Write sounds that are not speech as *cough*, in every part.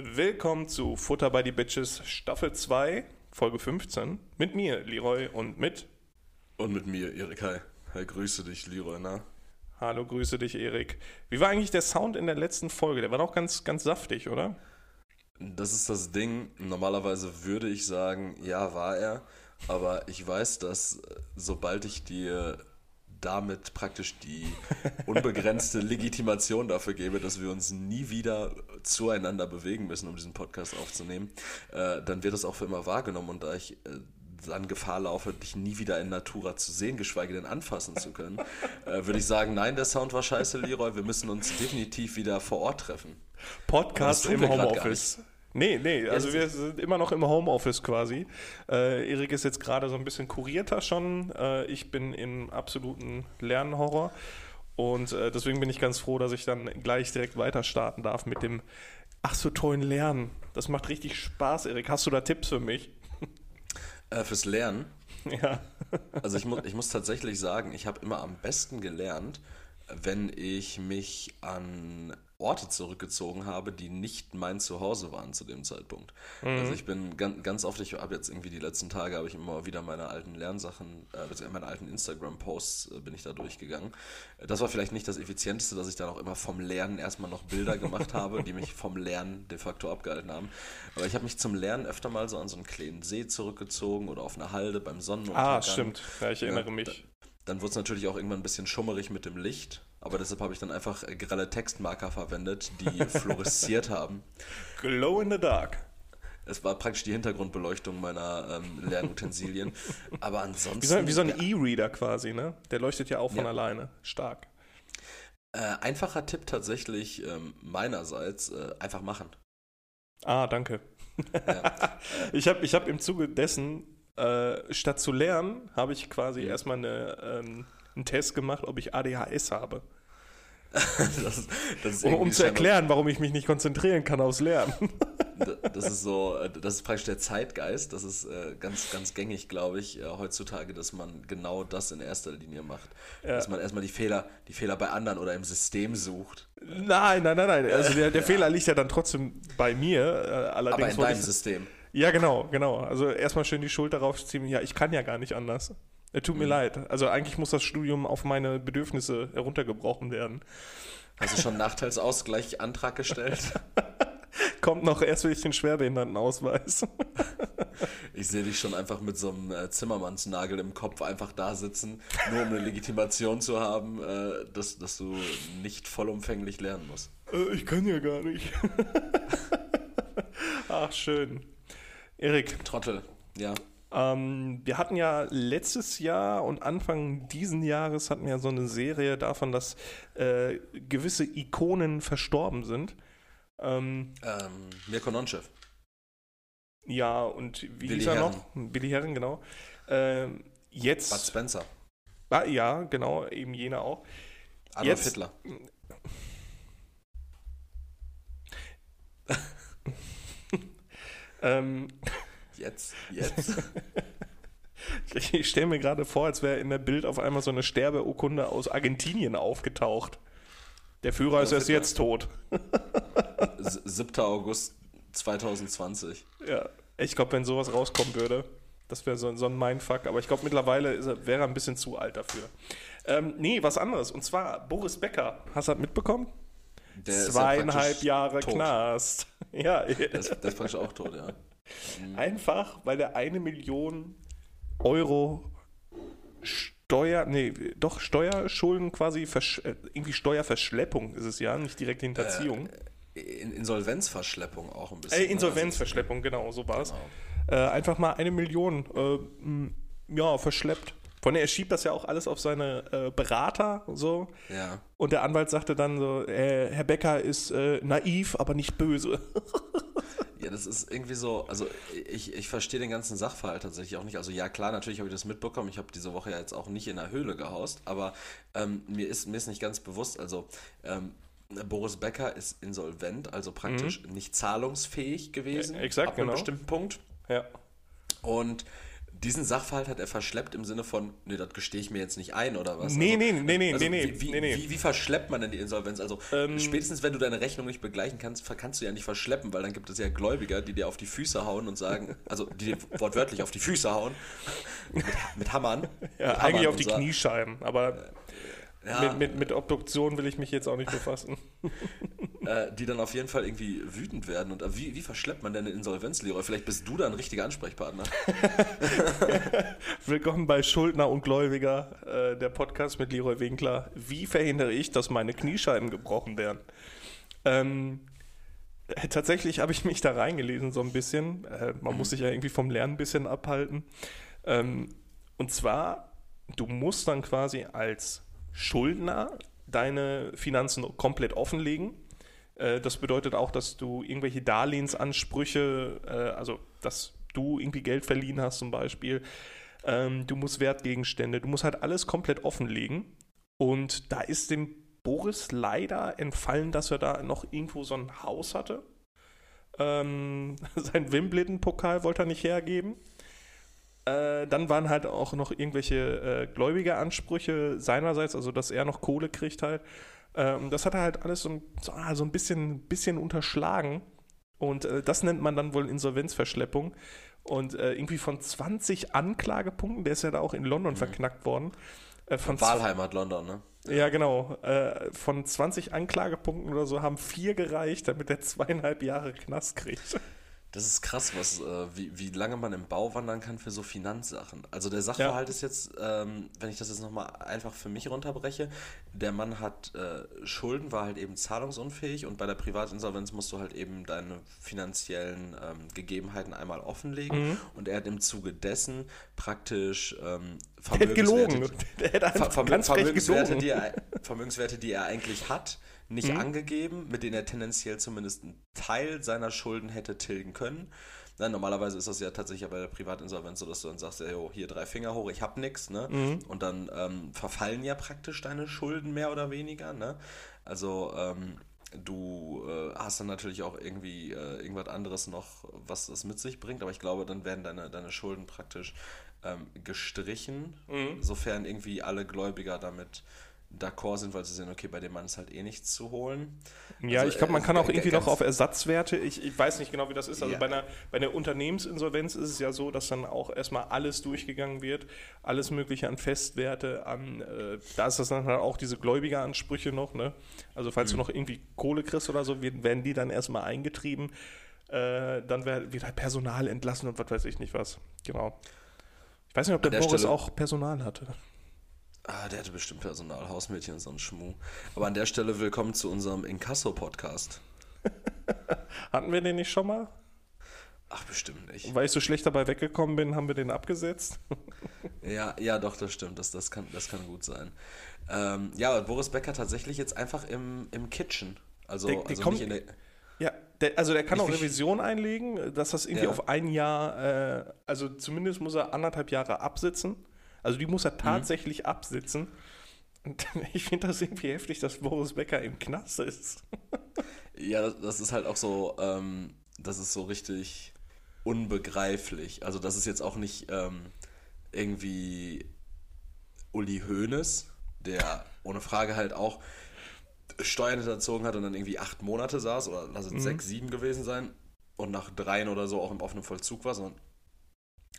Willkommen zu Futter by the Bitches Staffel 2, Folge 15. Mit mir, Leroy, und mit. Und mit mir, Erik. Hi. Hi, grüße dich, Leroy, na? Hallo, grüße dich, Erik. Wie war eigentlich der Sound in der letzten Folge? Der war doch ganz, ganz saftig, oder? Das ist das Ding. Normalerweise würde ich sagen, ja, war er. Aber ich weiß, dass äh, sobald ich dir damit praktisch die unbegrenzte Legitimation dafür gebe, dass wir uns nie wieder zueinander bewegen müssen, um diesen Podcast aufzunehmen, äh, dann wird das auch für immer wahrgenommen. Und da ich äh, dann Gefahr laufe, dich nie wieder in Natura zu sehen, geschweige denn anfassen zu können, äh, würde ich sagen, nein, der Sound war scheiße, Leroy, wir müssen uns definitiv wieder vor Ort treffen. Podcast im Homeoffice. Nee, nee, also wir sind immer noch im Homeoffice quasi. Äh, Erik ist jetzt gerade so ein bisschen kurierter schon. Äh, ich bin im absoluten Lernhorror. Und äh, deswegen bin ich ganz froh, dass ich dann gleich direkt weiter starten darf mit dem ach so tollen Lernen. Das macht richtig Spaß, Erik. Hast du da Tipps für mich? *laughs* Äh, fürs Lernen? Ja. *laughs* also ich, mu ich muss tatsächlich sagen, ich habe immer am besten gelernt, wenn ich mich an Orte zurückgezogen habe, die nicht mein Zuhause waren zu dem Zeitpunkt. Mhm. Also ich bin ganz, ganz oft, ich habe jetzt irgendwie die letzten Tage, habe ich immer wieder meine alten Lernsachen, äh, meine alten Instagram-Posts äh, bin ich da durchgegangen. Das war vielleicht nicht das Effizienteste, dass ich dann auch immer vom Lernen erstmal noch Bilder gemacht habe, die mich vom Lernen de facto abgehalten haben. Aber ich habe mich zum Lernen öfter mal so an so einen kleinen See zurückgezogen oder auf eine Halde beim Sonnenuntergang. Ah, stimmt. Ja, ich erinnere mich. Dann wurde es natürlich auch irgendwann ein bisschen schummerig mit dem Licht, aber deshalb habe ich dann einfach grelle Textmarker verwendet, die *laughs* fluoresziert haben. Glow in the dark. Es war praktisch die Hintergrundbeleuchtung meiner ähm, Lernutensilien. Aber ansonsten. Wie so, wie so ein E-Reader quasi, ne? Der leuchtet ja auch von ja. alleine. Stark. Äh, einfacher Tipp tatsächlich ähm, meinerseits: äh, einfach machen. Ah, danke. Ja. *laughs* ich habe ich hab im Zuge dessen äh, statt zu lernen, habe ich quasi ja. erstmal eine, ähm, einen Test gemacht, ob ich ADHS habe. *laughs* das, das um, um zu erklären, warum ich mich nicht konzentrieren kann aufs Lernen. *laughs* das ist so, äh, das ist praktisch der Zeitgeist. Das ist äh, ganz, ganz gängig, glaube ich, äh, heutzutage, dass man genau das in erster Linie macht. Ja. Dass man erstmal die Fehler, die Fehler bei anderen oder im System sucht. Nein, nein, nein, nein. Also der, der ja. Fehler liegt ja dann trotzdem bei mir. allerdings Aber in deinem System. Ja, genau, genau. Also erstmal schön die Schulter raufziehen. Ja, ich kann ja gar nicht anders. Es tut mir mhm. leid. Also eigentlich muss das Studium auf meine Bedürfnisse heruntergebrochen werden. Hast du schon Nachteilsausgleich Antrag gestellt? *laughs* Kommt noch erst will ich den Schwerbehindertenausweis. ich sehe dich schon einfach mit so einem äh, Zimmermannsnagel im Kopf einfach da sitzen, nur um eine Legitimation zu haben, äh, dass, dass du nicht vollumfänglich lernen musst. Äh, ich kann ja gar nicht. *laughs* Ach, schön. Erik. Trottel, ja. Ähm, wir hatten ja letztes Jahr und Anfang diesen Jahres hatten wir so eine Serie davon, dass äh, gewisse Ikonen verstorben sind. Ähm, ähm, Mirko Nonchev. Ja, und wie Billy hieß er Herren. noch? Billy Herren, genau. Ähm, jetzt. Bud Spencer. Ah, ja, genau, eben jener auch. Adolf jetzt, Hitler. *laughs* ähm, Jetzt, jetzt. *laughs* ich stelle mir gerade vor, als wäre in der Bild auf einmal so eine Sterbeurkunde aus Argentinien aufgetaucht. Der Führer ist erst jetzt tot. *laughs* 7. August 2020. Ja, ich glaube, wenn sowas rauskommen würde, das wäre so, so, ein Mindfuck. Aber ich glaube, mittlerweile er, wäre er ein bisschen zu alt dafür. Ähm, nee, was anderes. Und zwar Boris Becker. Hast du das mitbekommen? Der Zweieinhalb ja Jahre tot. Knast. *laughs* Ja, der ist, der ist praktisch auch tot, ja. Mhm. Einfach, weil er eine Million Euro Steuer, nee, doch Steuerschulden quasi, äh, irgendwie Steuerverschleppung ist es ja, nicht direkt Hinterziehung. Äh, Insolvenzverschleppung auch ein bisschen. Äh, Insolvenzverschleppung, genau, so war es. Genau. Äh, einfach mal eine Million, äh, ja, verschleppt. Von er schiebt das ja auch alles auf seine äh, Berater so. Ja. Und der Anwalt sagte dann so, äh, Herr Becker ist äh, naiv, aber nicht böse. *laughs* Ja, das ist irgendwie so, also ich, ich verstehe den ganzen Sachverhalt tatsächlich auch nicht. Also ja, klar, natürlich habe ich das mitbekommen. Ich habe diese Woche ja jetzt auch nicht in der Höhle gehaust, aber ähm, mir, ist, mir ist nicht ganz bewusst, also ähm, Boris Becker ist insolvent, also praktisch mhm. nicht zahlungsfähig gewesen. Ja, exakt, ab einem genau. bestimmten Punkt. Ja. Und diesen Sachverhalt hat er verschleppt im Sinne von, nee, das gestehe ich mir jetzt nicht ein oder was? Nee, also, nee, nee, nee, also, nee, wie, wie, nee, nee. Wie, wie, verschleppt man denn die Insolvenz? Also ähm, spätestens, wenn du deine Rechnung nicht begleichen kannst, kannst du ja nicht verschleppen, weil dann gibt es ja Gläubiger, die dir auf die Füße hauen und sagen, *laughs* also die dir wortwörtlich auf die Füße hauen, *laughs* mit, mit Hammern. Ja, mit eigentlich auf die Kniescheiben, aber ja, mit, mit, mit, Obduktion will ich mich jetzt auch nicht befassen. *laughs* äh, die dann auf jeden Fall irgendwie wütend werden. Und äh, wie, wie verschleppt man denn eine Insolvenz, Leroy? Vielleicht bist du da ein richtiger Ansprechpartner. *laughs* Willkommen bei Schuldner und Gläubiger, äh, der Podcast mit Leroy Winkler. Wie verhindere ich, dass meine Kniescheiben gebrochen werden? Ähm, äh, tatsächlich habe ich mich da reingelesen so ein bisschen. Äh, man mhm. muss sich ja irgendwie vom Lernen ein bisschen abhalten. Ähm, und zwar, du musst dann quasi als Schuldner deine Finanzen komplett offenlegen. Äh, das bedeutet auch, dass du irgendwelche Darlehensansprüche, äh, also dass du irgendwie Geld verliehen hast zum Beispiel, ähm, du musst Wertgegenstände, du musst halt alles komplett offenlegen. Und da ist dem Boris leider entfallen, dass er da noch irgendwo so ein Haus hatte. Ähm, *laughs* sein Wimbledon-Pokal wollte er nicht hergeben. Äh, dann waren halt auch noch irgendwelche äh, gläubige Ansprüche seinerseits, also dass er noch Kohle kriegt halt. Ähm, das hat er halt alles so, so, ah, so ein bisschen, bisschen unterschlagen. Und äh, das nennt man dann wohl Insolvenzverschleppung. Und äh, irgendwie von 20 Anklagepunkten, der ist ja da auch in London mhm. verknackt worden. Äh, von Wahlheimat London, ne? Ja, genau. Äh, von 20 Anklagepunkten oder so haben vier gereicht, damit er zweieinhalb Jahre Knast kriegt. Das ist krass, was, äh, wie, wie lange man im Bau wandern kann für so Finanzsachen. Also der Sachverhalt ja. ist jetzt, ähm, wenn ich das jetzt nochmal einfach für mich runterbreche, der Mann hat äh, Schulden, war halt eben zahlungsunfähig und bei der Privatinsolvenz musst du halt eben deine finanziellen ähm, Gegebenheiten einmal offenlegen mhm. und er hat im Zuge dessen praktisch ähm, Vermögenswerte, der hat gelogen. Ver Ver Vermögenswerte, die er, Vermögenswerte, die er eigentlich hat, nicht mhm. angegeben, mit denen er tendenziell zumindest einen Teil seiner Schulden hätte tilgen können. Nein, normalerweise ist das ja tatsächlich bei der Privatinsolvenz so, dass du dann sagst, ja, jo, hier drei Finger hoch, ich hab nichts, ne? Mhm. Und dann ähm, verfallen ja praktisch deine Schulden mehr oder weniger, ne? Also ähm, du äh, hast dann natürlich auch irgendwie äh, irgendwas anderes noch, was das mit sich bringt, aber ich glaube, dann werden deine, deine Schulden praktisch ähm, gestrichen, mhm. sofern irgendwie alle Gläubiger damit d'accord sind, weil sie sehen, okay, bei dem Mann ist halt eh nichts zu holen. Ja, also, ich glaube, man äh, kann auch irgendwie noch auf Ersatzwerte, ich, ich weiß nicht genau, wie das ist. Also ja. bei, einer, bei einer Unternehmensinsolvenz ist es ja so, dass dann auch erstmal alles durchgegangen wird, alles Mögliche an Festwerte, an, äh, da ist das dann halt auch diese Gläubigeransprüche noch, ne? Also falls mhm. du noch irgendwie Kohle kriegst oder so, werden die dann erstmal eingetrieben. Äh, dann wird halt Personal entlassen und was weiß ich nicht was. Genau. Ich weiß nicht, ob der, der Boris Stelle auch Personal hatte. Ah, der hatte bestimmt Personal, Hausmädchen und so ein Schmuh. Aber an der Stelle willkommen zu unserem Inkasso-Podcast. *laughs* Hatten wir den nicht schon mal? Ach, bestimmt nicht. Weil ich so schlecht dabei weggekommen bin, haben wir den abgesetzt. *laughs* ja, ja, doch, das stimmt. Das, das, kann, das kann gut sein. Ähm, ja, Boris Becker tatsächlich jetzt einfach im, im Kitchen. Also, der, der also kommt, nicht in der. Ja, der, also der kann auch Revision einlegen, dass das irgendwie ja. auf ein Jahr, äh, also zumindest muss er anderthalb Jahre absitzen. Also die muss er mhm. tatsächlich mhm. absitzen. Und *laughs* ich finde das irgendwie heftig, dass Boris Becker im Knast ist. ja, das ist halt auch so, ähm, das ist so richtig unbegreiflich. Also das ist jetzt auch nicht ähm, irgendwie Uli Hoeneß, der ohne Frage halt auch Steuern hinterzogen hat und dann irgendwie acht Monate saß oder lass es mhm. sechs, sieben gewesen sein und nach dreien oder so auch im offenen Vollzug war, sondern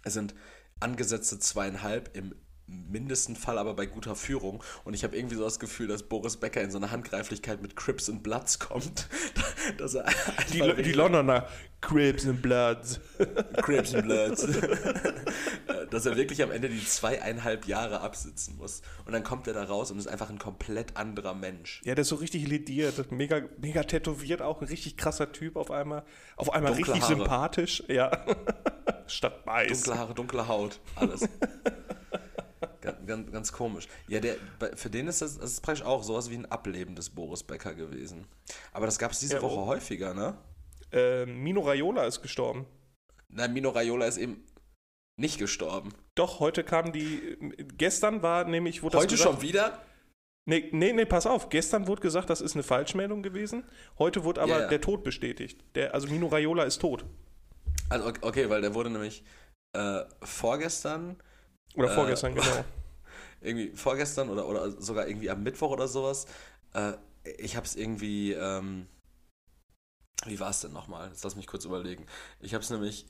es sind angesetzte zweieinhalb im mindesten Fall aber bei guter Führung. Und ich habe irgendwie so das Gefühl, dass Boris Becker in so eine Handgreiflichkeit mit Crips and Bloods kommt. *laughs* dass er die, die Londoner Crips and Bloods. *laughs* Crips and Bloods. *laughs* dass er wirklich am Ende die zweieinhalb Jahre absitzen muss. Und dann kommt er da raus und ist einfach ein komplett anderer Mensch. Ja, der ist so richtig lediert, mega, mega tätowiert, auch ein richtig krasser Typ auf einmal. Auf einmal dunkle richtig Haare. sympathisch, ja. Statt weiß. Dunkle Haare, dunkle Haut, alles. Ganz, ganz, ganz, komisch. Ja, der, für den ist das, das ist praktisch auch sowas wie ein Ableben des Boris Becker gewesen. Aber das gab es diese ja, Woche oh. häufiger, ne? Äh, Mino Raiola ist gestorben. Nein, Mino Raiola ist eben nicht gestorben. Doch, heute kam die. Gestern war nämlich. Wurde heute gesagt, schon wieder? Nee, nee, nee, pass auf. Gestern wurde gesagt, das ist eine Falschmeldung gewesen. Heute wurde aber yeah. der Tod bestätigt. Der, also Mino Raiola ist tot. Also, okay, weil der wurde nämlich äh, vorgestern. Oder vorgestern, äh, *laughs* genau. Irgendwie vorgestern oder, oder sogar irgendwie am Mittwoch oder sowas. Äh, ich habe es irgendwie. Ähm, wie war es denn nochmal? Jetzt lass mich kurz überlegen. Ich habe es nämlich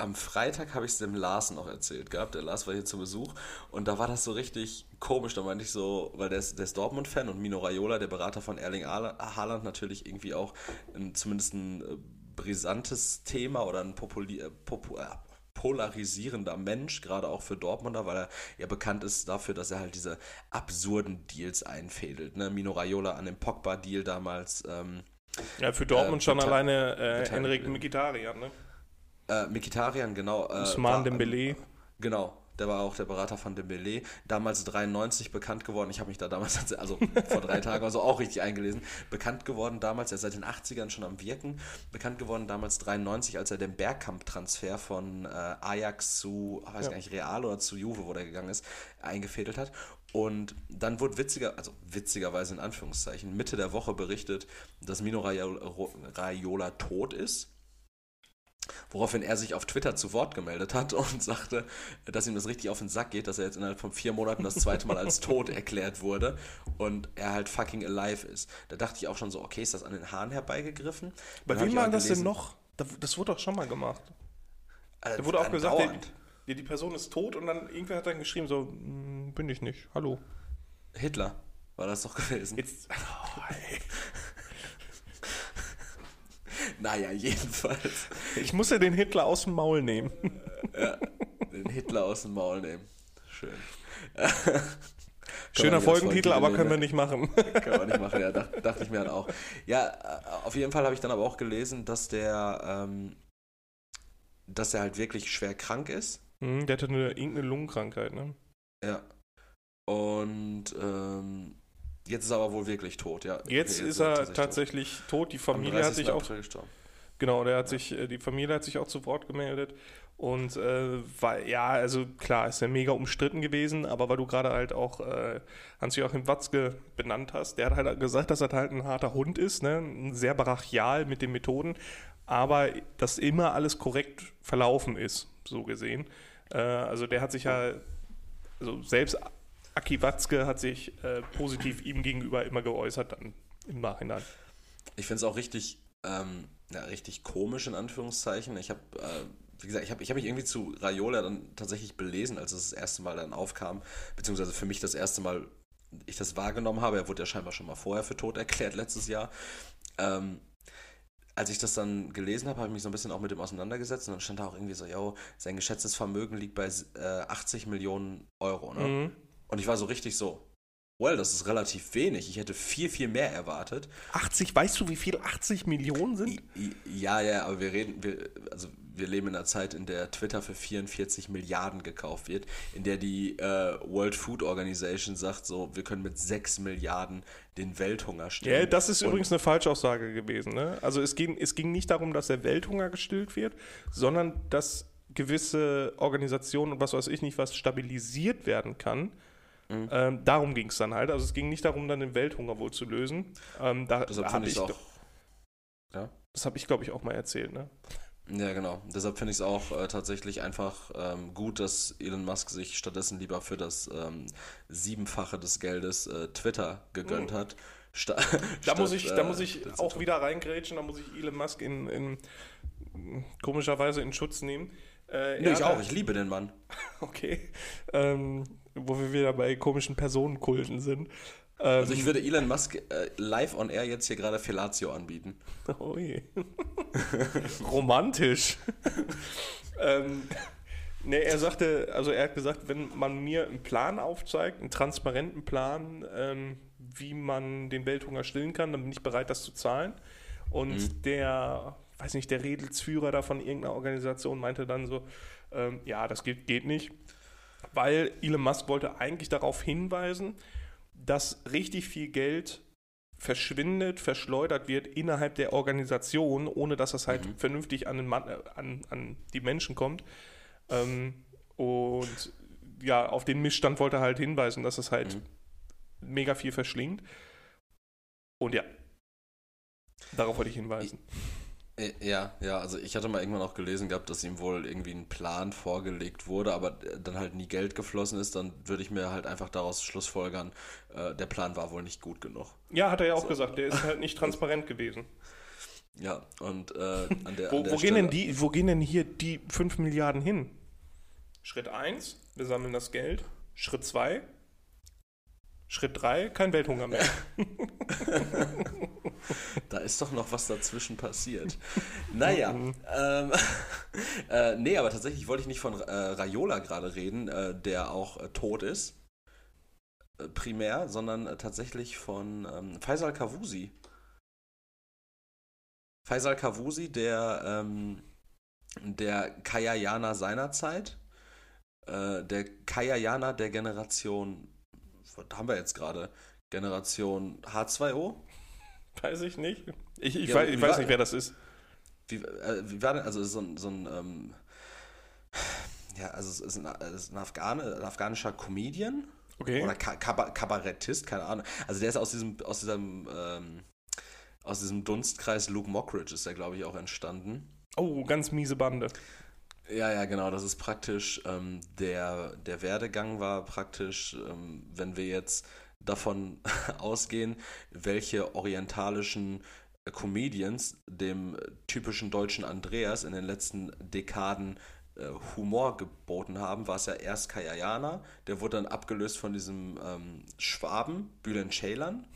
am Freitag habe ich es dem Lars noch erzählt gehabt. Der Lars war hier zu Besuch und da war das so richtig komisch. Da meinte ich so, weil der ist, ist Dortmund-Fan und Mino Raiola, der Berater von Erling Haaland, natürlich irgendwie auch ein, zumindest ein äh, brisantes Thema oder ein populi äh, popu äh, polarisierender Mensch, gerade auch für Dortmunder, weil er ja bekannt ist dafür, dass er halt diese absurden Deals einfädelt. Ne? Mino Raiola an dem Pogba-Deal damals. Ähm, ja, für Dortmund äh, schon alleine äh, Henrik Mkhitaryan, ne? Äh, Mikitarian, genau. Äh, Usman Dembele. Genau, der war auch der Berater von Dembele. Damals 93 bekannt geworden. Ich habe mich da damals, *laughs* also vor drei Tagen also auch richtig eingelesen. Bekannt geworden damals, er ist seit den 80ern schon am Wirken. Bekannt geworden damals 93, als er den Bergkamp-Transfer von äh, Ajax zu, weiß ja. gar nicht, Real oder zu Juve, wo der gegangen ist, eingefädelt hat. Und dann wurde witziger, also witzigerweise in Anführungszeichen, Mitte der Woche berichtet, dass Mino Raiola tot ist Woraufhin er sich auf Twitter zu Wort gemeldet hat und *laughs* sagte, dass ihm das richtig auf den Sack geht, dass er jetzt innerhalb von vier Monaten das zweite Mal als tot *laughs* erklärt wurde und er halt fucking alive ist. Da dachte ich auch schon so, okay, ist das an den Haaren herbeigegriffen? Bei wem war das denn noch? Das wurde doch schon mal gemacht. Äh, da wurde auch gesagt, die, die, Person ist tot und dann irgendwer hat dann geschrieben, so, hm, bin ich nicht, hallo. Hitler war das doch gewesen. Jetzt, *laughs* oh, Naja, jedenfalls. Ich muss ja den Hitler aus dem Maul nehmen. Ja, den Hitler aus dem Maul nehmen. Schön. Schöner Folgentitel, aber können wir nicht machen. Können wir nicht machen, ja, dachte, dachte ich mir dann auch. Ja, äh, auf jeden Fall habe ich dann aber auch gelesen, dass der, ähm, dass er halt wirklich schwer krank ist. Mhm, der hatte eine, irgendeine Lungenkrankheit, ne? Ja. Und ähm, Jetzt ist er aber wohl wirklich tot, ja. Jetzt, jetzt ist er tatsächlich, tatsächlich tot. tot. Die Familie hat sich auch. Gestorben. Genau, der hat sich, äh, die Familie hat sich auch zu Wort gemeldet. Und äh, war, ja, also klar, ist ja mega umstritten gewesen, aber weil du gerade halt auch äh, Hans-Joachim Watzke benannt hast, der hat halt gesagt, dass er halt ein harter Hund ist, ne? sehr brachial mit den Methoden, aber dass immer alles korrekt verlaufen ist, so gesehen. Äh, also der hat sich ja also selbst Aki Watzke hat sich äh, positiv ihm gegenüber immer geäußert dann im Nachhinein. Ich finde es auch richtig, ähm, ja, richtig komisch in Anführungszeichen. Ich habe, äh, wie gesagt, ich habe ich hab mich irgendwie zu Raiola dann tatsächlich belesen, als es das erste Mal dann aufkam, beziehungsweise für mich das erste Mal ich das wahrgenommen habe. Er wurde ja scheinbar schon mal vorher für tot erklärt letztes Jahr. Ähm, als ich das dann gelesen habe, habe ich mich so ein bisschen auch mit dem auseinandergesetzt und dann stand da auch irgendwie so, yo, sein geschätztes Vermögen liegt bei äh, 80 Millionen Euro. Ne? Mhm. Und ich war so richtig so, well, das ist relativ wenig. Ich hätte viel, viel mehr erwartet. 80, weißt du, wie viel 80 Millionen sind? Ja, ja, aber wir reden, wir, also wir leben in einer Zeit, in der Twitter für 44 Milliarden gekauft wird, in der die äh, World Food Organization sagt, so, wir können mit 6 Milliarden den Welthunger stillen. Ja, das ist Und übrigens eine Falschaussage gewesen. Ne? Also es ging, es ging nicht darum, dass der Welthunger gestillt wird, sondern dass gewisse Organisationen und was weiß ich nicht, was stabilisiert werden kann Mhm. Ähm, darum ging es dann halt. Also es ging nicht darum, dann den Welthunger wohl zu lösen. Ähm, da habe ich, auch, ja? Das habe ich, glaube ich, auch mal erzählt, ne? Ja, genau. Deshalb finde ich es auch äh, tatsächlich einfach ähm, gut, dass Elon Musk sich stattdessen lieber für das ähm, Siebenfache des Geldes äh, Twitter gegönnt mhm. hat. Sta da, *laughs* muss ich, da muss ich äh, auch wieder reingrätschen, da muss ich Elon Musk in, in komischerweise in Schutz nehmen. Äh, nee, ich auch, ich liebe den Mann. *laughs* Okay. Ähm, wo wir wieder bei komischen Personenkulten sind. Ähm, also ich würde Elon Musk äh, live on air jetzt hier gerade Fellatio anbieten. *laughs* Oh je. *laughs* Romantisch. *laughs* ähm, ne, er sagte, also er hat gesagt, wenn man mir einen Plan aufzeigt, einen transparenten Plan, ähm, wie man den Welthunger stillen kann, dann bin ich bereit, das zu zahlen. Und mhm. der, weiß nicht, der Redelsführer da von irgendeiner Organisation meinte dann so, ähm, ja, das geht, geht nicht weil Elon Musk wollte eigentlich darauf hinweisen, dass richtig viel Geld verschwindet, verschleudert wird innerhalb der Organisation, ohne dass das halt mhm. vernünftig an, den Mann, äh, an, an die Menschen kommt. Ähm, und ja, auf den Missstand wollte er halt hinweisen, dass es halt mhm. mega viel verschlingt. Und ja, darauf wollte ich hinweisen. Äh, ja, ja, also ich hatte mal irgendwann auch gelesen gehabt, dass ihm wohl irgendwie ein Plan vorgelegt wurde, aber dann halt nie Geld geflossen ist, dann würde ich mir halt einfach daraus schlussfolgern, äh, der Plan war wohl nicht gut genug. Ja, hat er ja auch so. gesagt, der ist halt nicht *laughs* transparent gewesen. Ja, und äh, an der, wo, an der wo gehen denn die, wo gehen denn hier die 5 Milliarden hin? Schritt 1, wir sammeln das Geld. Schritt 2, Schritt 3, kein Welthunger mehr. *laughs* *laughs* da ist doch noch was dazwischen passiert. Naja, ähm, *laughs* äh, nee, aber tatsächlich wollte ich nicht von äh, Raiola gerade reden, äh, der auch äh, tot ist, äh, primär, sondern äh, tatsächlich von ähm, Faisal Kavusi. Faisal Kavusi, der, ähm, der Kayayana seinerzeit, der Kayayana der Generation was haben wir jetzt gerade? Generation H2O? Weiß ich nicht. Ich, ich, ja, weiß, ich weiß nicht, wer das ist. Wie, äh, wie war denn, also so ein, so ein ähm, ja, also es ist ein, es ist ein, Afghane, ein afghanischer Comedian okay. oder Kabarettist, keine Ahnung. Also der ist aus diesem, aus diesem, ähm, aus diesem Dunstkreis Luke Mockridge ist der, glaube ich, auch entstanden. Oh, ganz miese Bande. Ja, ja, genau. Das ist praktisch ähm, der, der Werdegang war praktisch, ähm, wenn wir jetzt davon *laughs* ausgehen, welche orientalischen äh, Comedians dem typischen deutschen Andreas in den letzten Dekaden äh, Humor geboten haben, war es ja erst Kayayana, der wurde dann abgelöst von diesem ähm, Schwaben, Bülent Ceylan.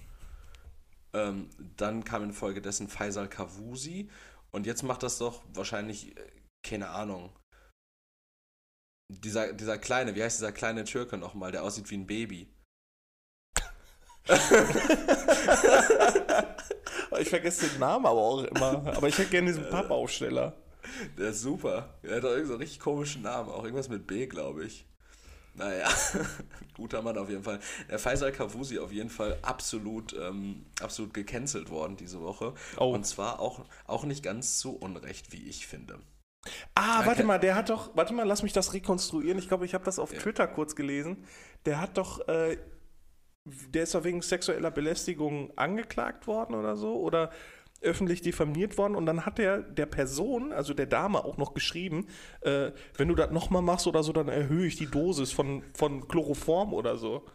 Ähm, dann kam infolgedessen Faisal Kavusi und jetzt macht das doch wahrscheinlich, äh, keine Ahnung, dieser, dieser kleine, wie heißt dieser kleine Türke nochmal, der aussieht wie ein Baby? Ich vergesse den Namen aber auch immer. Aber ich hätte gerne diesen Pappaufsteller. Der ist super. Der hat doch irgendeinen so richtig komischen Namen. Auch irgendwas mit B, glaube ich. Naja, *laughs* guter Mann auf jeden Fall. Der Faisal Kavusi auf jeden Fall absolut, ähm, absolut gecancelt worden diese Woche. Oh. Und zwar auch, auch nicht ganz zu Unrecht, wie ich finde. Ah, okay. warte mal, der hat doch, warte mal, lass mich das rekonstruieren. Ich glaube, ich habe das auf ja. Twitter kurz gelesen. Der hat doch, äh, der ist doch wegen sexueller Belästigung angeklagt worden oder so oder öffentlich diffamiert worden und dann hat er der Person, also der Dame auch noch geschrieben, äh, wenn du das nochmal machst oder so, dann erhöhe ich die Dosis von, von Chloroform oder so.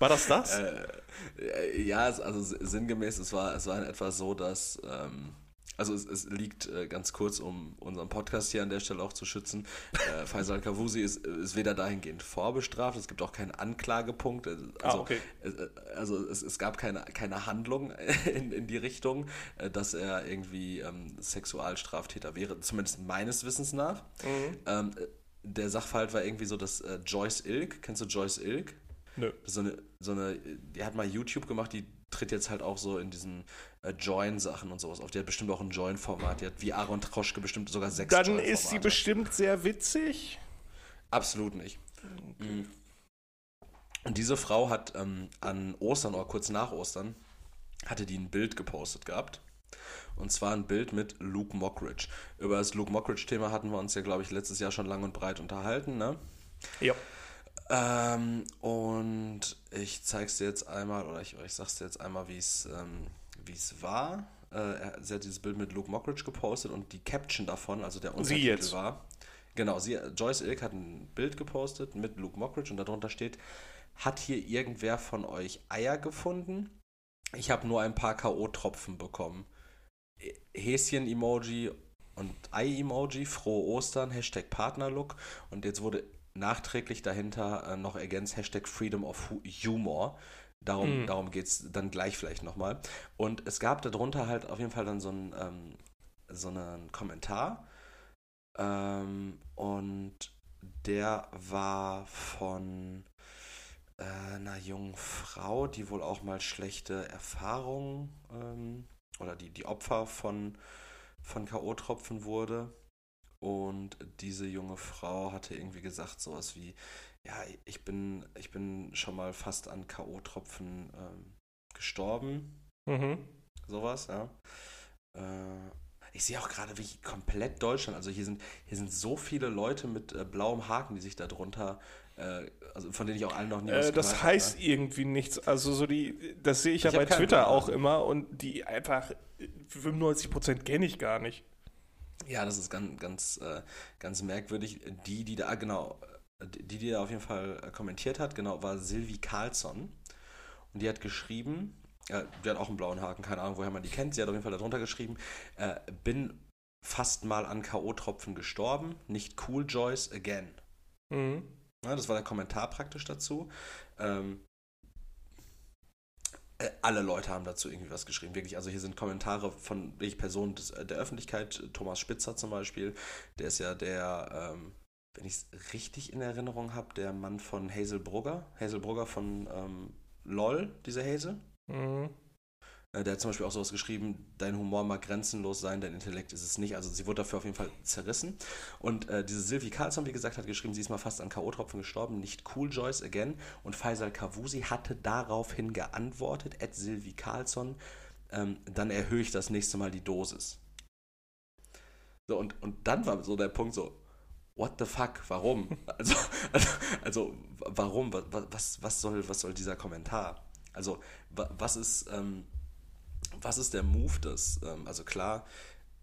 War das das? Äh, ja, also sinngemäß, es war, es war in etwa so, dass ähm, also es, es liegt äh, ganz kurz, um unseren Podcast hier an der Stelle auch zu schützen. Äh, *laughs* Faisal Kavusi ist, ist weder dahingehend vorbestraft, es gibt auch keinen Anklagepunkt. Äh, also, ah, okay. Äh, also es, es gab keine, keine Handlung *laughs* in, in die Richtung, äh, dass er irgendwie ähm, Sexualstraftäter wäre, zumindest meines Wissens nach. Mhm. Ähm, der Sachverhalt war irgendwie so, dass äh, Joyce Ilk, kennst du Joyce Ilk? Nö. So eine, so eine, die hat mal YouTube gemacht, die tritt jetzt halt auch so in diesen äh, Join-Sachen und sowas auf. Die hat bestimmt auch ein Join-Format. Die hat wie Aaron Troschke bestimmt sogar sechs Dann ist sie bestimmt sehr witzig. Absolut nicht. Okay. Und diese Frau hat ähm, an Ostern oder kurz nach Ostern hatte die ein Bild gepostet gehabt. Und zwar ein Bild mit Luke Mockridge. Über das Luke Mockridge-Thema hatten wir uns ja, glaube ich, letztes Jahr schon lang und breit unterhalten, ne? Ja. Ähm, und ich zeig's dir jetzt einmal, oder ich, ich sag's dir jetzt einmal, wie es ähm, war. Äh, sie hat dieses Bild mit Luke Mockridge gepostet und die Caption davon, also der Untertitel war. Genau, sie, Joyce Ilk hat ein Bild gepostet mit Luke Mockridge und darunter steht: Hat hier irgendwer von euch Eier gefunden? Ich habe nur ein paar K.O.-Tropfen bekommen. Häschen-Emoji und Ei-Emoji, frohe Ostern, Hashtag Partnerlook. Und jetzt wurde nachträglich dahinter äh, noch ergänzt Hashtag Freedom of Humor. Darum, mhm. darum geht es dann gleich vielleicht nochmal. Und es gab darunter halt auf jeden Fall dann so einen, ähm, so einen Kommentar. Ähm, und der war von äh, einer jungen Frau, die wohl auch mal schlechte Erfahrungen ähm, oder die, die Opfer von, von K.O.-Tropfen wurde. Und diese junge Frau hatte irgendwie gesagt, sowas wie, ja, ich bin, ich bin schon mal fast an K.O.-Tropfen ähm, gestorben. Mhm. Sowas, ja. Äh, ich sehe auch gerade, wie komplett Deutschland, also hier sind, hier sind so viele Leute mit äh, blauem Haken, die sich da drunter, äh, also von denen ich auch alle noch nie äh, was Das heißt habe. irgendwie nichts. Also so die, das sehe ich, ich ja bei Twitter auch immer und die einfach 95% kenne ich gar nicht. Ja, das ist ganz, ganz, äh, ganz merkwürdig. Die, die da, genau, die, die da auf jeden Fall äh, kommentiert hat, genau, war Silvi Carlsson. Und die hat geschrieben, äh, die hat auch einen blauen Haken, keine Ahnung, woher man die kennt. Sie hat auf jeden Fall darunter geschrieben, äh, bin fast mal an K.O.-Tropfen gestorben, nicht cool, Joyce, again. Mhm. Ja, das war der Kommentar praktisch dazu. Ähm, äh, alle Leute haben dazu irgendwie was geschrieben, wirklich. Also hier sind Kommentare von welche Personen des, äh, der Öffentlichkeit, Thomas Spitzer zum Beispiel, der ist ja der, ähm, wenn ich es richtig in Erinnerung habe, der Mann von Hazel Brugger, Hazel Brugger von ähm, LOL, diese Hazel. Mhm. Äh, der hat zum Beispiel auch sowas geschrieben, dein Humor mag grenzenlos sein, dein Intellekt ist es nicht. Also sie wurde dafür auf jeden Fall zerrissen. Und äh, diese Sylvie Carlson, wie gesagt, hat geschrieben, sie ist mal fast an K.O.-Tropfen gestorben, nicht cool, Joyce, again. Und Faisal Kavusi hatte daraufhin geantwortet, at Sylvie Carlson, ähm, dann erhöhe ich das nächste Mal die Dosis. So, und, und dann war so der Punkt so, what the fuck, warum? *laughs* Also, also, also warum? Was, was, soll, was soll dieser Kommentar? Also, was ist... Ähm, was ist der Move des, ähm, also klar,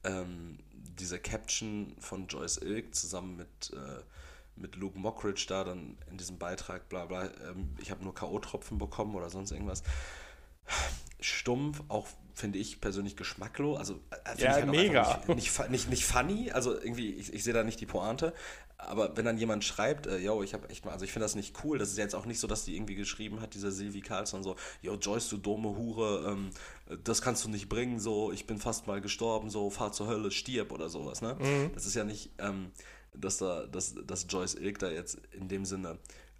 ähm, diese Caption von Joyce Ilk zusammen mit, äh, mit Luke Mockridge da dann in diesem Beitrag, bla bla, ähm, ich habe nur K.O.-Tropfen bekommen oder sonst irgendwas. Stumpf, auch finde ich persönlich geschmacklos. Also, äh, ja, halt mega. Nicht, nicht, nicht, nicht, funny, also irgendwie, ich, ich sehe da nicht die Pointe. Aber wenn dann jemand schreibt, äh, yo, ich habe echt mal, also ich finde das nicht cool, das ist jetzt auch nicht so, dass die irgendwie geschrieben hat, dieser Sylvie Carlson, so, yo, Joyce, du dumme Hure, ähm, das kannst du nicht bringen, so, ich bin fast mal gestorben, so, fahr zur Hölle, stirb oder sowas, ne? Mhm. Das ist ja nicht, ähm, dass da, dass, dass Joyce Ilk da jetzt in dem Sinne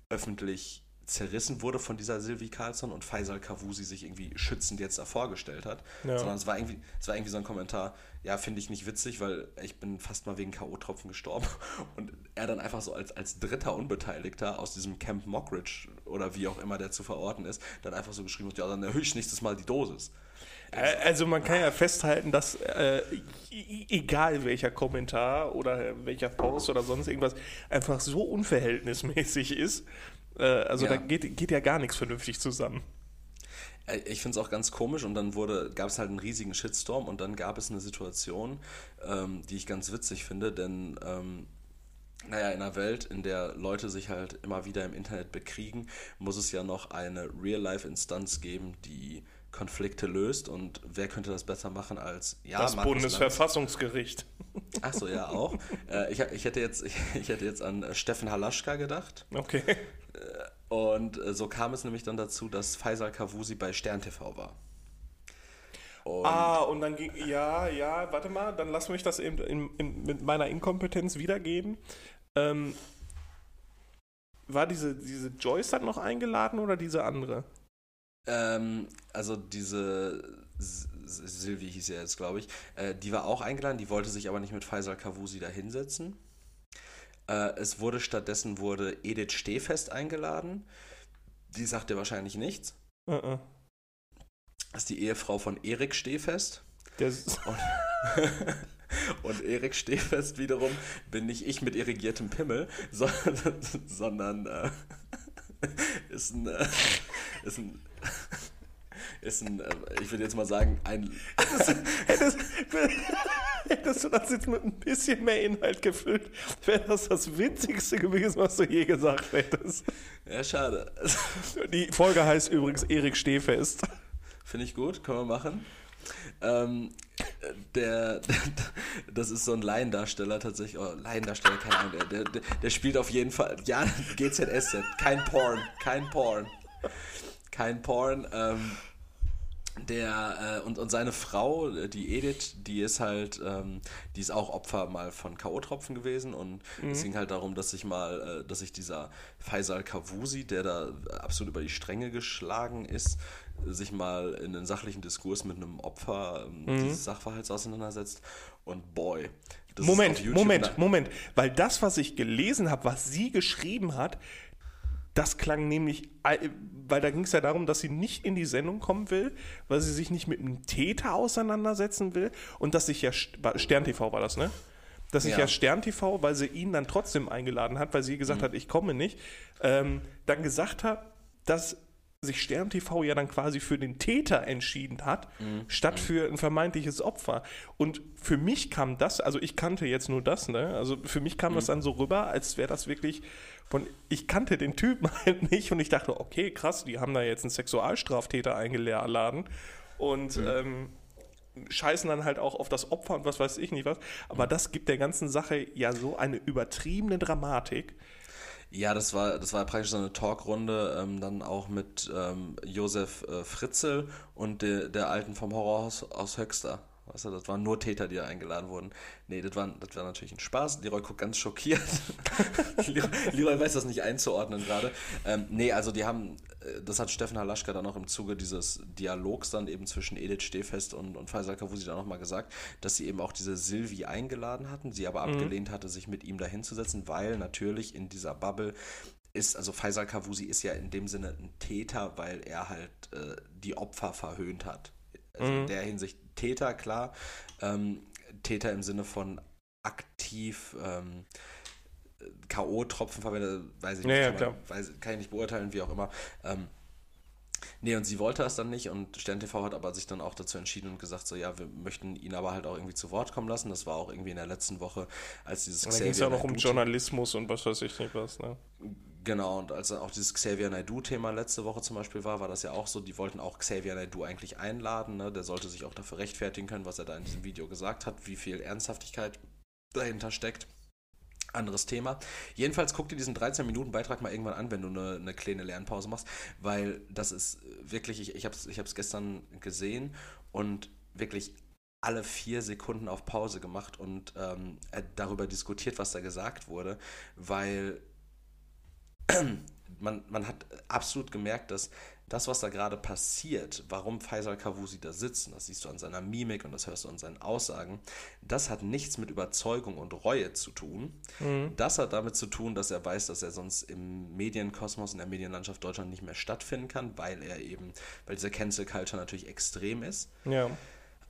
öffentlich zerrissen wurde von dieser Sylvie Carlson und Faisal Kavusi sich irgendwie schützend jetzt da vorgestellt hat. Ja. Sondern es war, irgendwie, es war irgendwie so ein Kommentar, ja, finde ich nicht witzig, weil ich bin fast mal wegen K.O.-Tropfen gestorben. *laughs* Und er dann einfach so als, als dritter Unbeteiligter aus diesem Camp Mockridge oder wie auch immer der zu verorten ist, dann einfach so geschrieben hat, ja, dann erhöhe ich nächstes Mal die Dosis. Äh, also man kann ja festhalten, dass äh, egal welcher Kommentar oder welcher Post oder sonst irgendwas einfach so unverhältnismäßig ist, äh, also ja. da geht, geht ja gar nichts vernünftig zusammen. Äh, ich finde es auch ganz komisch und dann wurde, gab es halt einen riesigen Shitstorm und dann gab es eine Situation, ähm, die ich ganz witzig finde, denn ähm, naja, in einer Welt, in der Leute sich halt immer wieder im Internet bekriegen, muss es ja noch eine Real-Life-Instanz geben, die Konflikte löst und wer könnte das besser machen als ja, das Markus Bundesverfassungsgericht. *laughs* Ach so, ja auch. Äh, ich, ich, hätte jetzt, ich, *laughs* ich, hätte jetzt an Steffen Halaschka gedacht. Okay. Und äh, so kam es nämlich dann dazu, dass Faisal Kavusi bei Stern TV war. Und ah, und dann ging, ja, ja, warte mal, dann lass mich das eben in, in, mit meiner Inkompetenz wiedergeben. Ähm, war diese, diese Joyce dann noch eingeladen oder diese andere? Ähm, also diese Silvi hieß ja jetzt, glaube ich, äh, die war auch eingeladen, die wollte sich aber nicht mit Faisal Kavusi da hinsetzen. Äh, es wurde stattdessen wurde Edith Stehfest eingeladen. Die sagte wahrscheinlich nichts. Uh -uh. Das ist die Ehefrau von Erik Stehfest. Und, *laughs* und, Erik Stehfest wiederum bin nicht ich mit irrigiertem Pimmel, *laughs* so, sondern äh, *laughs* ist ein, äh, ist ein ist ein, äh, ich würde jetzt mal sagen, ein. hättest, hättest, du das jetzt mit ein bisschen mehr Inhalt gefüllt, wäre das das Witzigste gewesen, was du je gesagt hättest. Ja, schade. Die Folge heißt übrigens Erik Stehfest. Finde ich gut, können wir machen. Ähm, der, das ist so ein Laiendarsteller tatsächlich, oh, Laiendarsteller, keine Ahnung, der, der, der spielt auf jeden Fall, ja, GZS, kein Porn, kein Porn, kein Porn, ähm, der äh, und, und seine Frau, die Edith, die ist halt, ähm, die ist auch Opfer mal von K.O.-Tropfen gewesen und mhm. es ging halt darum, dass sich mal, äh, dass sich dieser Faisal Kavusi, der da absolut über die Stränge geschlagen ist, sich mal in einen sachlichen Diskurs mit einem Opfer ähm, mhm. dieses Sachverhalts auseinandersetzt und boy. Moment, Moment, Moment, weil das, was ich gelesen habe, was sie geschrieben hat, das klang nämlich, weil da ging es ja darum, dass sie nicht in die Sendung kommen will, weil sie sich nicht mit einem Täter auseinandersetzen will und dass sich ja, Stern TV war das, ne? Dass sich ja. ja Stern TV, weil sie ihn dann trotzdem eingeladen hat, weil sie gesagt mhm. hat, ich komme nicht, ähm, dann gesagt hat, dass sich Stern TV ja dann quasi für den Täter entschieden hat, mhm. statt mhm. für ein vermeintliches Opfer. Und für mich kam das, also ich kannte jetzt nur das, ne? Also für mich kam mhm. das dann so rüber, als wäre das wirklich von, ich kannte den Typen *laughs* halt nicht und ich dachte, okay, krass, die haben da jetzt einen Sexualstraftäter eingeladen und mhm. ähm, scheißen dann halt auch auf das Opfer und was weiß ich nicht was. Aber das gibt der ganzen Sache ja so eine übertriebene Dramatik. Ja, das war, das war praktisch so eine Talkrunde, ähm, dann auch mit ähm, Josef äh, Fritzel und de, der Alten vom Horrorhaus aus Höxter. Weißt du, das waren nur Täter, die da eingeladen wurden. Nee, das war, das war natürlich ein Spaß. Leroy guckt ganz schockiert. *laughs* Leroy weiß das nicht einzuordnen gerade. Ähm, nee, also die haben, äh, das hat Steffen Halaschka dann auch im Zuge dieses Dialogs dann eben zwischen Edith Stehfest und, und Faisal Kavusi dann nochmal gesagt, dass sie eben auch diese Silvi eingeladen hatten, sie aber mhm. abgelehnt hatte, sich mit ihm dahinzusetzen, weil natürlich in dieser Bubble ist, also Faisal Kavusi ist ja in dem Sinne ein Täter, weil er halt äh, die Opfer verhöhnt hat. Also mhm. in der Hinsicht Täter, klar. Ähm, Täter im Sinne von aktiv ähm, K.O.-Tropfen verwendet, weiß ich nicht, ja, kann, man, weiß, kann, ich nicht beurteilen, wie auch immer. Ähm, nee, und sie wollte das dann nicht und Stern TV hat aber sich dann auch dazu entschieden und gesagt, so ja, wir möchten ihn aber halt auch irgendwie zu Wort kommen lassen. Das war auch irgendwie in der letzten Woche, als dieses Da ging es ja noch um Journalismus und was weiß ich nicht was, ne? Genau, und als auch dieses Xavier Naidoo-Thema letzte Woche zum Beispiel war, war das ja auch so, die wollten auch Xavier Naidoo eigentlich einladen, ne? der sollte sich auch dafür rechtfertigen können, was er da in diesem Video gesagt hat, wie viel Ernsthaftigkeit dahinter steckt. Anderes Thema. Jedenfalls guck dir diesen 13-Minuten-Beitrag mal irgendwann an, wenn du eine, eine kleine Lernpause machst, weil das ist wirklich, ich, ich habe es ich gestern gesehen und wirklich alle vier Sekunden auf Pause gemacht und ähm, darüber diskutiert, was da gesagt wurde, weil man, man hat absolut gemerkt, dass das, was da gerade passiert, warum Faisal Kavusi da sitzt, das siehst du an seiner Mimik und das hörst du an seinen Aussagen, das hat nichts mit Überzeugung und Reue zu tun. Mhm. Das hat damit zu tun, dass er weiß, dass er sonst im Medienkosmos, in der Medienlandschaft Deutschland nicht mehr stattfinden kann, weil er eben, weil diese Cancel Culture natürlich extrem ist. Ja.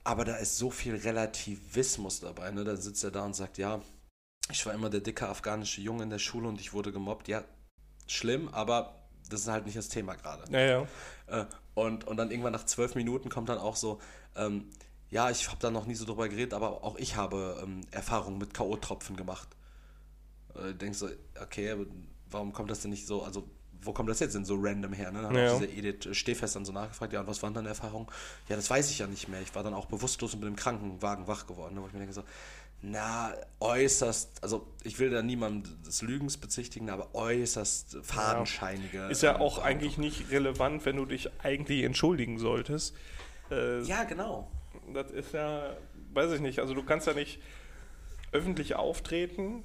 Aber da ist so viel Relativismus dabei. Ne? Da sitzt er da und sagt, ja, ich war immer der dicke afghanische Junge in der Schule und ich wurde gemobbt. Ja, schlimm, aber das ist halt nicht das Thema gerade. Ja, ja. Äh, und, und dann irgendwann nach zwölf Minuten kommt dann auch so, ähm, ja, ich habe da noch nie so drüber geredet, aber auch ich habe ähm, Erfahrungen mit K.O.-Tropfen gemacht. Äh, denkst so, okay, warum kommt das denn nicht so, also wo kommt das jetzt denn so random her? Ne? Dann ja. hat diese Edith Stehfest dann so nachgefragt, ja, und was waren deine Erfahrungen? Ja, das weiß ich ja nicht mehr. Ich war dann auch bewusstlos und bin im Krankenwagen wach geworden. Ne? Wo ich mir denke so, na, äußerst, also ich will da niemandem des Lügens bezichtigen, aber äußerst fadenscheinige. Ja. Ist ja auch ähm, eigentlich nicht relevant, wenn du dich eigentlich entschuldigen solltest. Äh, ja, genau. Das ist ja, weiß ich nicht, also du kannst ja nicht öffentlich auftreten,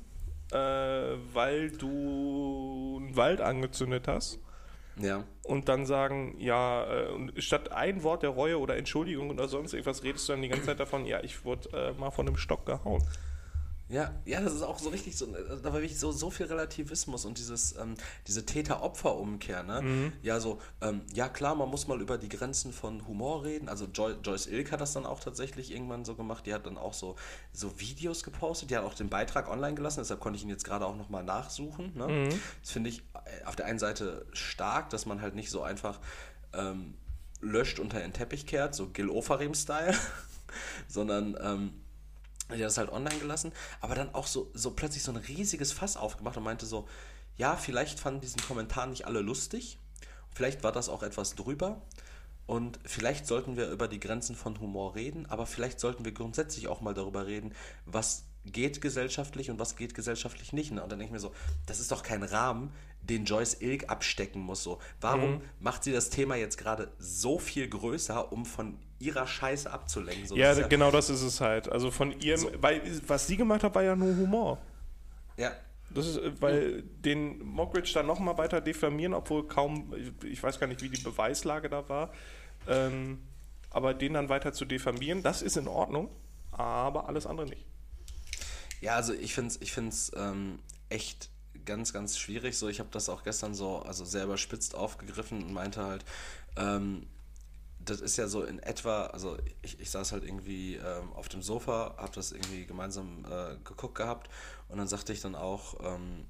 äh, weil du einen Wald angezündet hast ja. Und dann sagen, ja, äh, statt ein Wort der Reue oder Entschuldigung oder sonst irgendwas redest du dann die ganze Zeit davon, ja, ich wurde äh, mal von einem Stock gehauen. Ja, ja, das ist auch so richtig so, da war wirklich so, so viel Relativismus und dieses, ähm, diese Täter-Opfer-Umkehr, ne? Mhm. Ja, so, ähm, ja klar, man muss mal über die Grenzen von Humor reden. Also Joy, Joyce Ilk hat das dann auch tatsächlich irgendwann so gemacht. Die hat dann auch so, so Videos gepostet, die hat auch den Beitrag online gelassen, deshalb konnte ich ihn jetzt gerade auch nochmal nachsuchen. Ne? Mhm. Das finde ich äh, auf der einen Seite stark, dass man halt nicht so einfach ähm, löscht unter den Teppich kehrt, so Gil Ofarim-Style, *laughs* sondern ähm, hat das halt online gelassen, aber dann auch so, so plötzlich so ein riesiges Fass aufgemacht und meinte so, ja, vielleicht fanden diesen Kommentar nicht alle lustig, vielleicht war das auch etwas drüber und vielleicht sollten wir über die Grenzen von Humor reden, aber vielleicht sollten wir grundsätzlich auch mal darüber reden, was geht gesellschaftlich und was geht gesellschaftlich nicht. Ne? Und dann denke ich mir so, das ist doch kein Rahmen, den Joyce Ilk abstecken muss. So. Warum mhm. macht sie das Thema jetzt gerade so viel größer, um von ihrer Scheiße abzulenken? So, ja, ja, genau das ist es halt. Also von ihrem, so. weil was sie gemacht hat, war ja nur Humor. Ja. Das ist, weil mhm. den Mockridge dann nochmal weiter diffamieren, obwohl kaum, ich weiß gar nicht, wie die Beweislage da war, ähm, aber den dann weiter zu diffamieren, das ist in Ordnung, aber alles andere nicht. Ja, also ich finde es ich find's, ähm, echt ganz, ganz schwierig. So, ich habe das auch gestern so, also sehr überspitzt aufgegriffen und meinte halt, ähm, das ist ja so in etwa, also ich, ich saß halt irgendwie ähm, auf dem Sofa, habe das irgendwie gemeinsam äh, geguckt gehabt und dann sagte ich dann auch, ähm,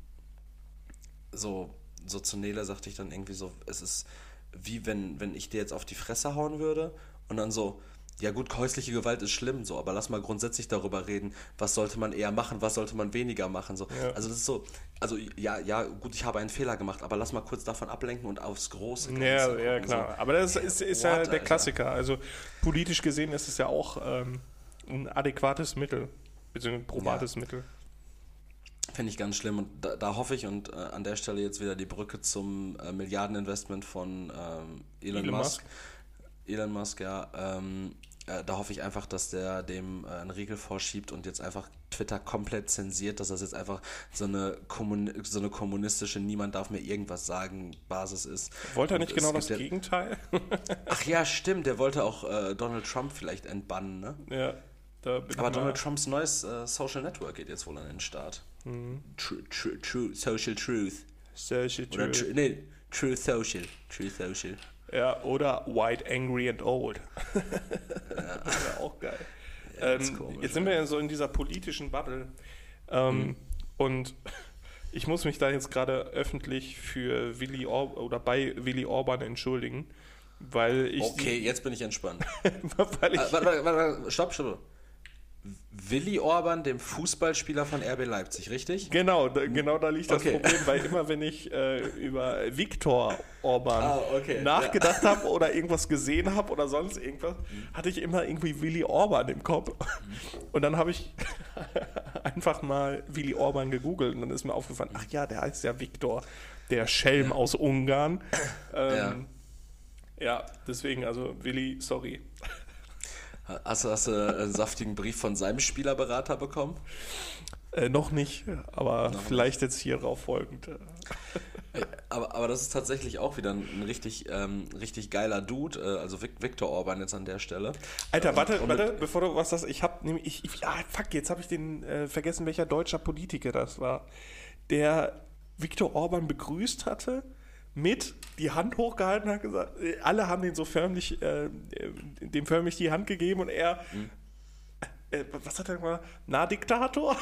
so, so zu Nele sagte ich dann irgendwie so, es ist wie wenn, wenn ich dir jetzt auf die Fresse hauen würde und dann so, ja gut, häusliche Gewalt ist schlimm, so, aber lass mal grundsätzlich darüber reden, was sollte man eher machen, was sollte man weniger machen. So. Ja. Also das ist so, also ja, ja, gut, ich habe einen Fehler gemacht, aber lass mal kurz davon ablenken und aufs Große. Ja, gucken, ja, klar. So. Aber das ist, ist ja der Klassiker. Also politisch gesehen ist es ja auch ähm, ein adäquates Mittel, beziehungsweise ein probates ja. Mittel. Finde ich ganz schlimm und da, da hoffe ich und äh, an der Stelle jetzt wieder die Brücke zum äh, Milliardeninvestment von ähm, Elon, Elon Musk. Musk. Elon Musk, ja. Ähm, äh, da hoffe ich einfach, dass der dem äh, einen Riegel vorschiebt und jetzt einfach Twitter komplett zensiert, dass das jetzt einfach so eine, Kommun so eine kommunistische Niemand darf mir irgendwas sagen Basis ist. Wollte er nicht und genau das ja Gegenteil? *laughs* Ach ja, stimmt, der wollte auch äh, Donald Trump vielleicht entbannen, ne? Ja. Aber Donald Trumps neues äh, Social Network geht jetzt wohl an den Start. Mhm. True, true, true, social Truth. Social Truth. Oder, tr nee, True Social. True Social. Ja, oder White, Angry and Old. ja. *laughs* das auch geil. Ja, ähm, komisch, jetzt sind wir ja so in dieser politischen Bubble. Ähm, mhm. Und *laughs* ich muss mich da jetzt gerade öffentlich für Willy Or oder bei Willy Orban entschuldigen, weil ich. Okay, jetzt bin ich entspannt. *laughs* weil ich, äh, warte, warte, warte, stopp, stopp. Willi Orban, dem Fußballspieler von RB Leipzig, richtig? Genau, genau da liegt das okay. Problem, weil immer wenn ich äh, über Viktor Orban ah, okay. nachgedacht ja. habe *laughs* oder irgendwas gesehen habe oder sonst irgendwas, hatte ich immer irgendwie Willi Orban im Kopf. Und dann habe ich *laughs* einfach mal Willi Orban gegoogelt und dann ist mir aufgefallen, ach ja, der heißt ja Viktor, der Schelm ja. aus Ungarn. Ähm, ja. ja, deswegen, also Willi, sorry. Hast du, hast du einen saftigen Brief von seinem Spielerberater bekommen? Äh, noch nicht, aber noch vielleicht nicht. jetzt hierauf folgend. Aber, aber das ist tatsächlich auch wieder ein, richtig, ähm, richtig geiler Dude, äh, also Viktor Orban jetzt an der Stelle. Alter, warte, ähm, warte, bevor du was sagst, ich hab nämlich, ich, ich, ah, fuck, jetzt habe ich den äh, vergessen, welcher deutscher Politiker das war, der Viktor Orban begrüßt hatte mit die Hand hochgehalten hat gesagt, äh, alle haben den so förmlich, äh, äh, dem förmlich die Hand gegeben und er, mhm. äh, was hat er gemacht? Na, Diktator?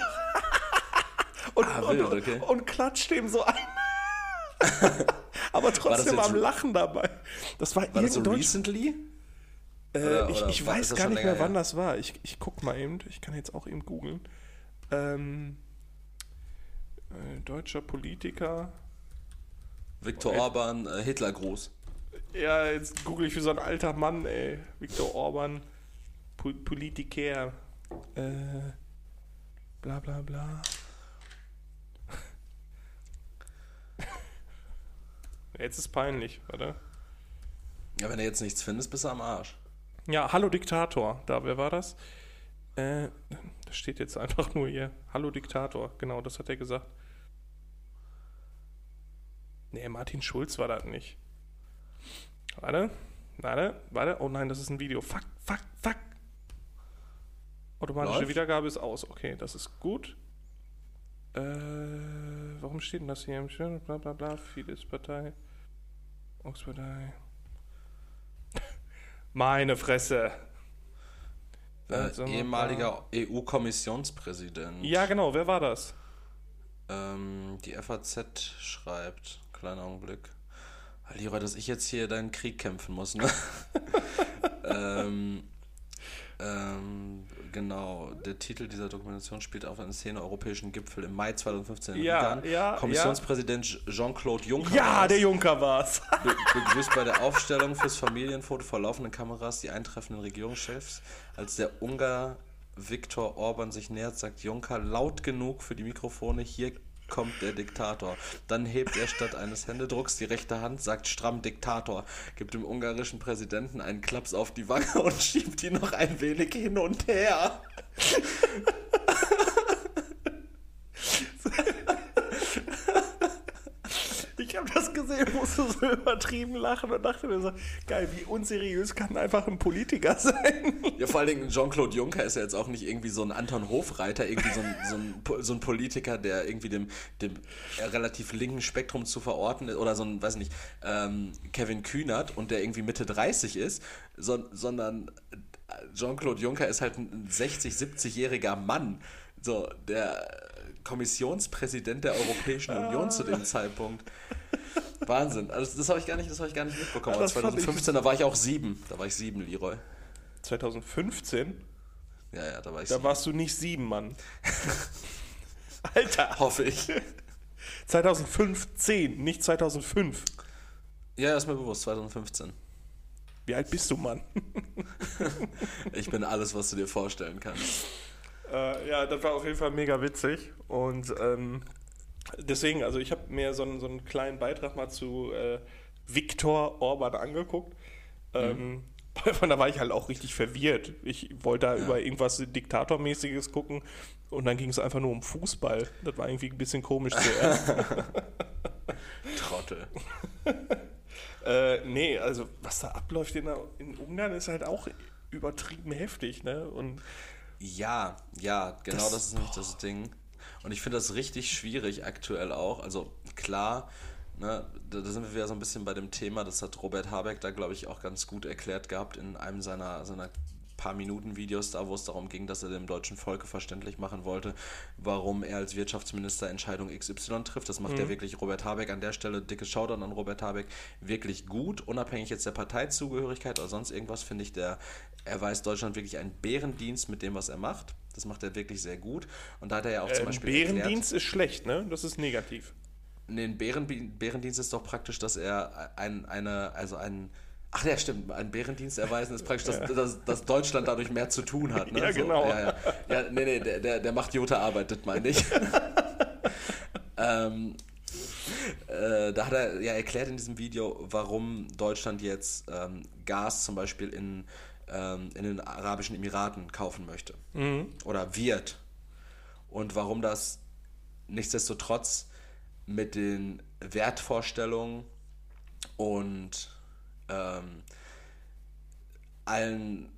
*laughs* und, ah, wild, und, okay. und, klatscht ihm so ein. *laughs* Aber trotzdem am Lachen dabei. Das war, war das so recently? Äh, oder, ich, ich weiß gar nicht mehr, wann das war. Ich, ich guck mal eben. Ich kann jetzt auch eben googeln. Ähm, äh, deutscher Politiker. Viktor okay. Orban, äh, Hitler groß. Ja, jetzt google ich wie so ein alter Mann, ey. Viktor Orban, po Politiker. Äh, bla bla bla. *laughs* jetzt ist peinlich, warte. Ja, wenn du jetzt nichts findest, bist du am Arsch. Ja, hallo Diktator. Da, wer war das? Äh, das steht jetzt einfach nur hier. Hallo Diktator. Genau, das hat er gesagt. Nee, Martin Schulz war das nicht. Warte, warte, warte. Oh nein, das ist ein Video. Fuck, fuck, fuck. Automatische Läuft? Wiedergabe ist aus. Okay, das ist gut. Äh, warum steht denn das hier im Schirm? Bla bla bla. Fidesz-Partei. Volkspartei. *laughs* Meine Fresse. Äh, ehemaliger EU-Kommissionspräsident. Ja, genau. Wer war das? Ähm, die FAZ schreibt kleinen Augenblick. Lieber, dass ich jetzt hier deinen Krieg kämpfen muss, ne? *laughs* ähm, ähm, genau, der Titel dieser Dokumentation spielt auf einer Szene europäischen Gipfel im Mai 2015 in ja, Ja, Kommissionspräsident ja. Jean-Claude Juncker. Ja, war's. der Juncker war's. *laughs* Be begrüßt bei der Aufstellung fürs Familienfoto vor laufenden Kameras die eintreffenden Regierungschefs. Als der Ungar Viktor Orban sich nähert, sagt Juncker laut genug für die Mikrofone: Hier kommt der Diktator. Dann hebt er statt eines Händedrucks die rechte Hand, sagt stramm Diktator, gibt dem ungarischen Präsidenten einen Klaps auf die Wange *laughs* und schiebt ihn noch ein wenig hin und her. *laughs* Ich habe das gesehen, musste so übertrieben lachen und dachte mir so, geil, wie unseriös kann einfach ein Politiker *laughs* sein? Ja, vor allen Dingen Jean-Claude Juncker ist ja jetzt auch nicht irgendwie so ein Anton Hofreiter, irgendwie so ein, so ein, so ein Politiker, der irgendwie dem, dem relativ linken Spektrum zu verorten ist, oder so ein, weiß nicht, ähm, Kevin Kühnert und der irgendwie Mitte 30 ist, so, sondern Jean-Claude Juncker ist halt ein 60, 70-jähriger Mann, so, der Kommissionspräsident der Europäischen Union zu dem Zeitpunkt. Wahnsinn. Also das habe ich gar nicht, ich gar nicht mitbekommen. Ja, 2015, da war ich auch sieben. Da war ich sieben, Leroy. 2015? Ja, ja, da war ich Da sieben. warst du nicht sieben, Mann. *laughs* Alter. Hoffe ich. 2015, nicht 2005. Ja, ist mir bewusst, 2015. Wie alt bist du, Mann? *laughs* ich bin alles, was du dir vorstellen kannst. Äh, ja, das war auf jeden Fall mega witzig. Und ähm, deswegen, also ich habe mir so einen, so einen kleinen Beitrag mal zu äh, Viktor Orban angeguckt. Mhm. *laughs* Ähm, von da war ich halt auch richtig verwirrt. Ich wollte da ja. über irgendwas Diktatormäßiges gucken und dann ging es einfach nur um Fußball. Das war irgendwie ein bisschen komisch zuerst. *laughs* Trottel. *laughs* äh, nee, also was da abläuft in, in, Ungarn ist halt auch übertrieben heftig, ne? Und ja, ja, genau das, das ist nämlich das Ding. Und ich finde das richtig schwierig aktuell auch. Also klar, ne, da, da, sind wir wieder so ein bisschen bei dem Thema, das hat Robert Habeck da, glaube ich, auch ganz gut erklärt gehabt in einem seiner, seiner paar Minuten Videos da, wo es darum ging, dass er dem deutschen Volke verständlich machen wollte, warum er als Wirtschaftsminister Entscheidung XY trifft. Das macht mhm. ja wirklich Robert Habeck an der Stelle, dicke Shoutout an Robert Habeck, wirklich gut, unabhängig jetzt der Parteizugehörigkeit oder sonst irgendwas, finde ich, der erweist Deutschland wirklich einen Bärendienst mit dem, was er macht. Das macht er wirklich sehr gut. Und da hat er ja auch zum äh, Beispiel. Bärendienst erklärt, ist schlecht, ne? Das ist negativ. Nee, ein Bären, Bärendienst ist doch praktisch, dass er ein, eine, also ein. Ach ja, stimmt. Ein Bärendienst erweisen ist praktisch, dass, ja. dass, dass, Deutschland dadurch mehr zu tun hat. Ne? Ja, so, genau. Ja, ja. ja, nee, nee, der, der, der macht Jota Arbeit, das meine ich. *laughs* ähm, äh, da hat er ja erklärt in diesem Video, warum Deutschland jetzt ähm, Gas zum Beispiel in ähm, in den Arabischen Emiraten kaufen möchte. Mhm. Oder wird. Und warum das nichtsdestotrotz mit den Wertvorstellungen und ähm, allen,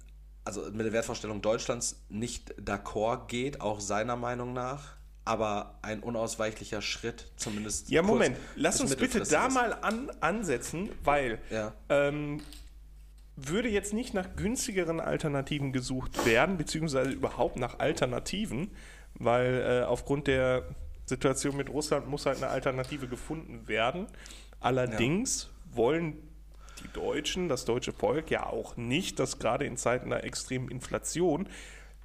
also mit der Wertvorstellung Deutschlands nicht d'accord geht, auch seiner Meinung nach, aber ein unausweichlicher Schritt, zumindest. Ja, Moment, lass uns bitte da mal an, ansetzen, weil ja. ähm, würde jetzt nicht nach günstigeren Alternativen gesucht werden, beziehungsweise überhaupt nach Alternativen, weil äh, aufgrund der Situation mit Russland muss halt eine Alternative gefunden werden. Allerdings ja. wollen die Deutschen, das deutsche Volk ja auch nicht, dass gerade in Zeiten der extremen Inflation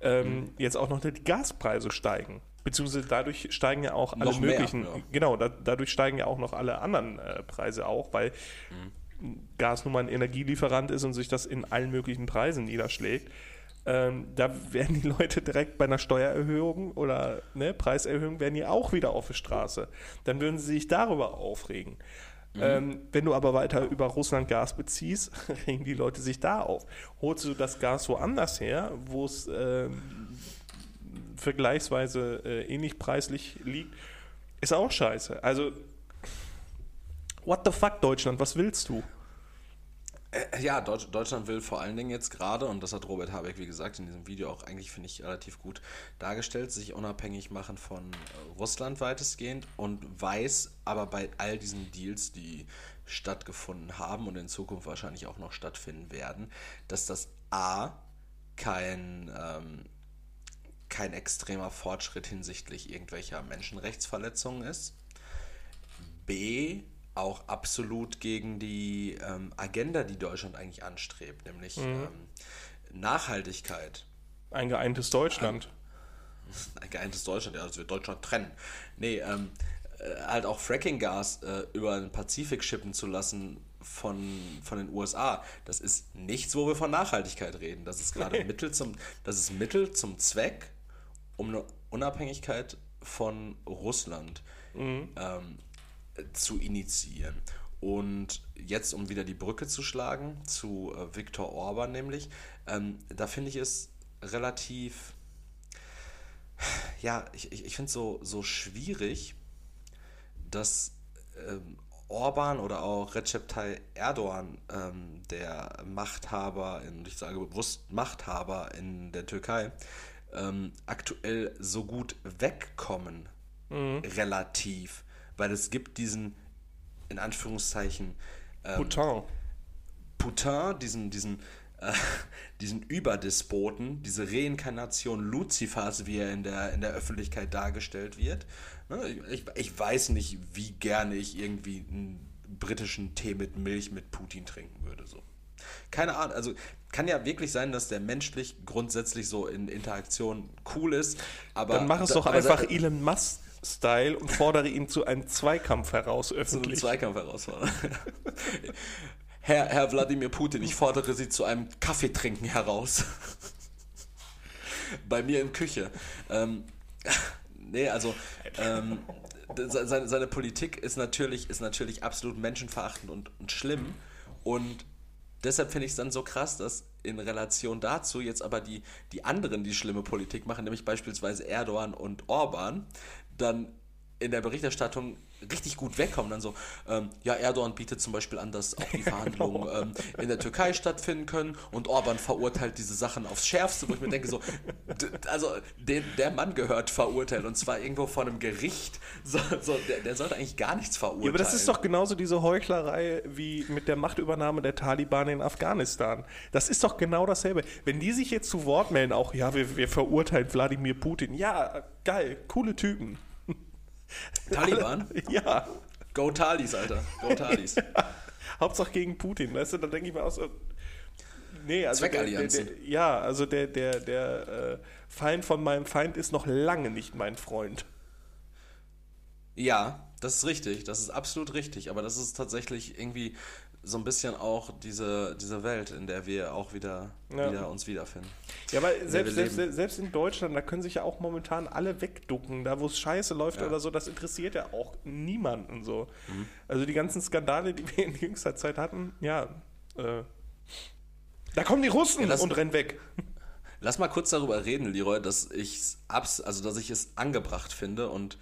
ähm, mhm. jetzt auch noch die Gaspreise steigen. Beziehungsweise dadurch steigen ja auch alle noch möglichen, mehr, ja. genau, da, dadurch steigen ja auch noch alle anderen äh, Preise auch, weil mhm Gas nun mal ein Energielieferant ist und sich das in allen möglichen Preisen niederschlägt. Ähm, da werden die Leute direkt bei einer Steuererhöhung oder ne, Preiserhöhung werden die auch wieder auf die Straße. Dann würden sie sich darüber aufregen. Mhm. Ähm, wenn du aber weiter über Russland Gas beziehst, *laughs* regen die Leute sich da auf. Holst du das Gas woanders her, wo es äh, vergleichsweise äh, ähnlich preislich liegt, ist auch scheiße. Also What the fuck, Deutschland, was willst du? Äh, ja, Deutschland will vor allen Dingen jetzt gerade, und das hat Robert Habeck, wie gesagt, in diesem Video auch eigentlich, finde ich, relativ gut dargestellt, sich unabhängig machen von äh, Russland weitestgehend und weiß aber bei all diesen Deals, die stattgefunden haben und in Zukunft wahrscheinlich auch noch stattfinden werden, dass das A kein, ähm, kein extremer Fortschritt hinsichtlich irgendwelcher Menschenrechtsverletzungen ist. B, auch absolut gegen die ähm, Agenda, die Deutschland eigentlich anstrebt, nämlich mhm. ähm, Nachhaltigkeit. Ein geeintes Deutschland. Ein, *laughs* ein geeintes Deutschland, ja, das wird Deutschland trennen. Nee, ähm, äh, halt auch Fracking-Gas äh, über den Pazifik schippen zu lassen von, von den USA, das ist nichts, wo wir von Nachhaltigkeit reden. Das ist gerade *laughs* Mittel zum, das ist Mittel zum Zweck, um eine Unabhängigkeit von Russland mhm. ähm, zu initiieren. Und jetzt, um wieder die Brücke zu schlagen zu äh, Viktor Orban nämlich, ähm, da finde ich es relativ, ja, ich, ich, ich finde es so, so schwierig, dass ähm, Orban oder auch Recep Tayyip Erdogan, ähm, der Machthaber, in, ich sage bewusst Machthaber in der Türkei, ähm, aktuell so gut wegkommen, mhm. relativ weil es gibt diesen, in Anführungszeichen, ähm, Putin. Putin, diesen, diesen, äh, *laughs* diesen Überdespoten, diese Reinkarnation Luzifers, wie er in der, in der Öffentlichkeit dargestellt wird. Ne, ich, ich weiß nicht, wie gerne ich irgendwie ein britischen Tee mit Milch mit Putin trinken würde. So. Keine Ahnung, also kann ja wirklich sein, dass der menschlich grundsätzlich so in Interaktion cool ist, aber. Dann mach es doch einfach Elon Musk. Style und fordere ihn zu einem Zweikampf heraus öffentlich. Zu einem Zweikampf herausfordern. *laughs* Herr, Herr Wladimir Putin, ich fordere Sie zu einem Kaffeetrinken heraus. *laughs* Bei mir in Küche. Ähm, *laughs* nee, also ähm, seine, seine Politik ist natürlich, ist natürlich absolut menschenverachtend und, und schlimm. Und deshalb finde ich es dann so krass, dass in Relation dazu jetzt aber die, die anderen, die schlimme Politik machen, nämlich beispielsweise Erdogan und Orban, dann in der Berichterstattung richtig gut wegkommen. Dann so, ähm, ja, Erdogan bietet zum Beispiel an, dass auch die *laughs* Verhandlungen ähm, in der Türkei stattfinden können und Orban verurteilt diese Sachen aufs Schärfste, wo ich mir denke, so, *laughs* also den, der Mann gehört verurteilt und zwar irgendwo vor einem Gericht. So, so der, der, sollte eigentlich gar nichts verurteilen. Ja, aber das ist doch genauso diese Heuchlerei wie mit der Machtübernahme der Taliban in Afghanistan. Das ist doch genau dasselbe. Wenn die sich jetzt zu Wort melden, auch, ja, wir, wir verurteilen Wladimir Putin, ja, geil, coole Typen. *laughs* Taliban? ja. Go Talis, Alter. Go *laughs* Talis. ja. Hauptsache gegen Putin, weißt du? Dann denke ich mir auch so. Nee, also. Zweckallianzen. Der, der, ja, also der, der, der äh, Feind von meinem Feind ist noch lange nicht mein Freund. Ja, das ist richtig. Das ist absolut richtig. Aber das ist tatsächlich irgendwie so ein bisschen auch diese, diese Welt, in der wir auch wieder, ja. wieder uns wiederfinden. Ja, aber selbst, selbst, selbst, in Deutschland, da können sich ja auch momentan alle wegducken, da wo es scheiße läuft ja. oder so, das interessiert ja auch niemanden so. Mhm. Also die ganzen Skandale, die wir in jüngster Zeit hatten, ja, äh, da kommen die Russen ja, und rennen weg. Lass mal kurz darüber reden, Leroy, dass ich also dass ich es angebracht finde und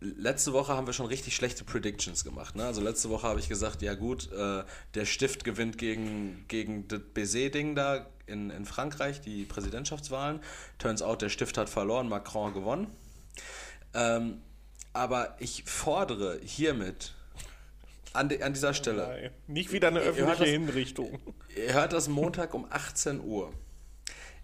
letzte Woche haben wir schon richtig schlechte Predictions gemacht. Ne? Also letzte Woche habe ich gesagt, ja gut, äh, der Stift gewinnt gegen, gegen das Baiser-Ding da in, in Frankreich, die Präsidentschaftswahlen. Turns out, der Stift hat verloren, Macron gewonnen. Ähm, aber ich fordere hiermit an, de, an dieser Stelle. Nein, nicht wieder eine öffentliche ihr Hinrichtung. Ihr hört das Montag um 18 Uhr.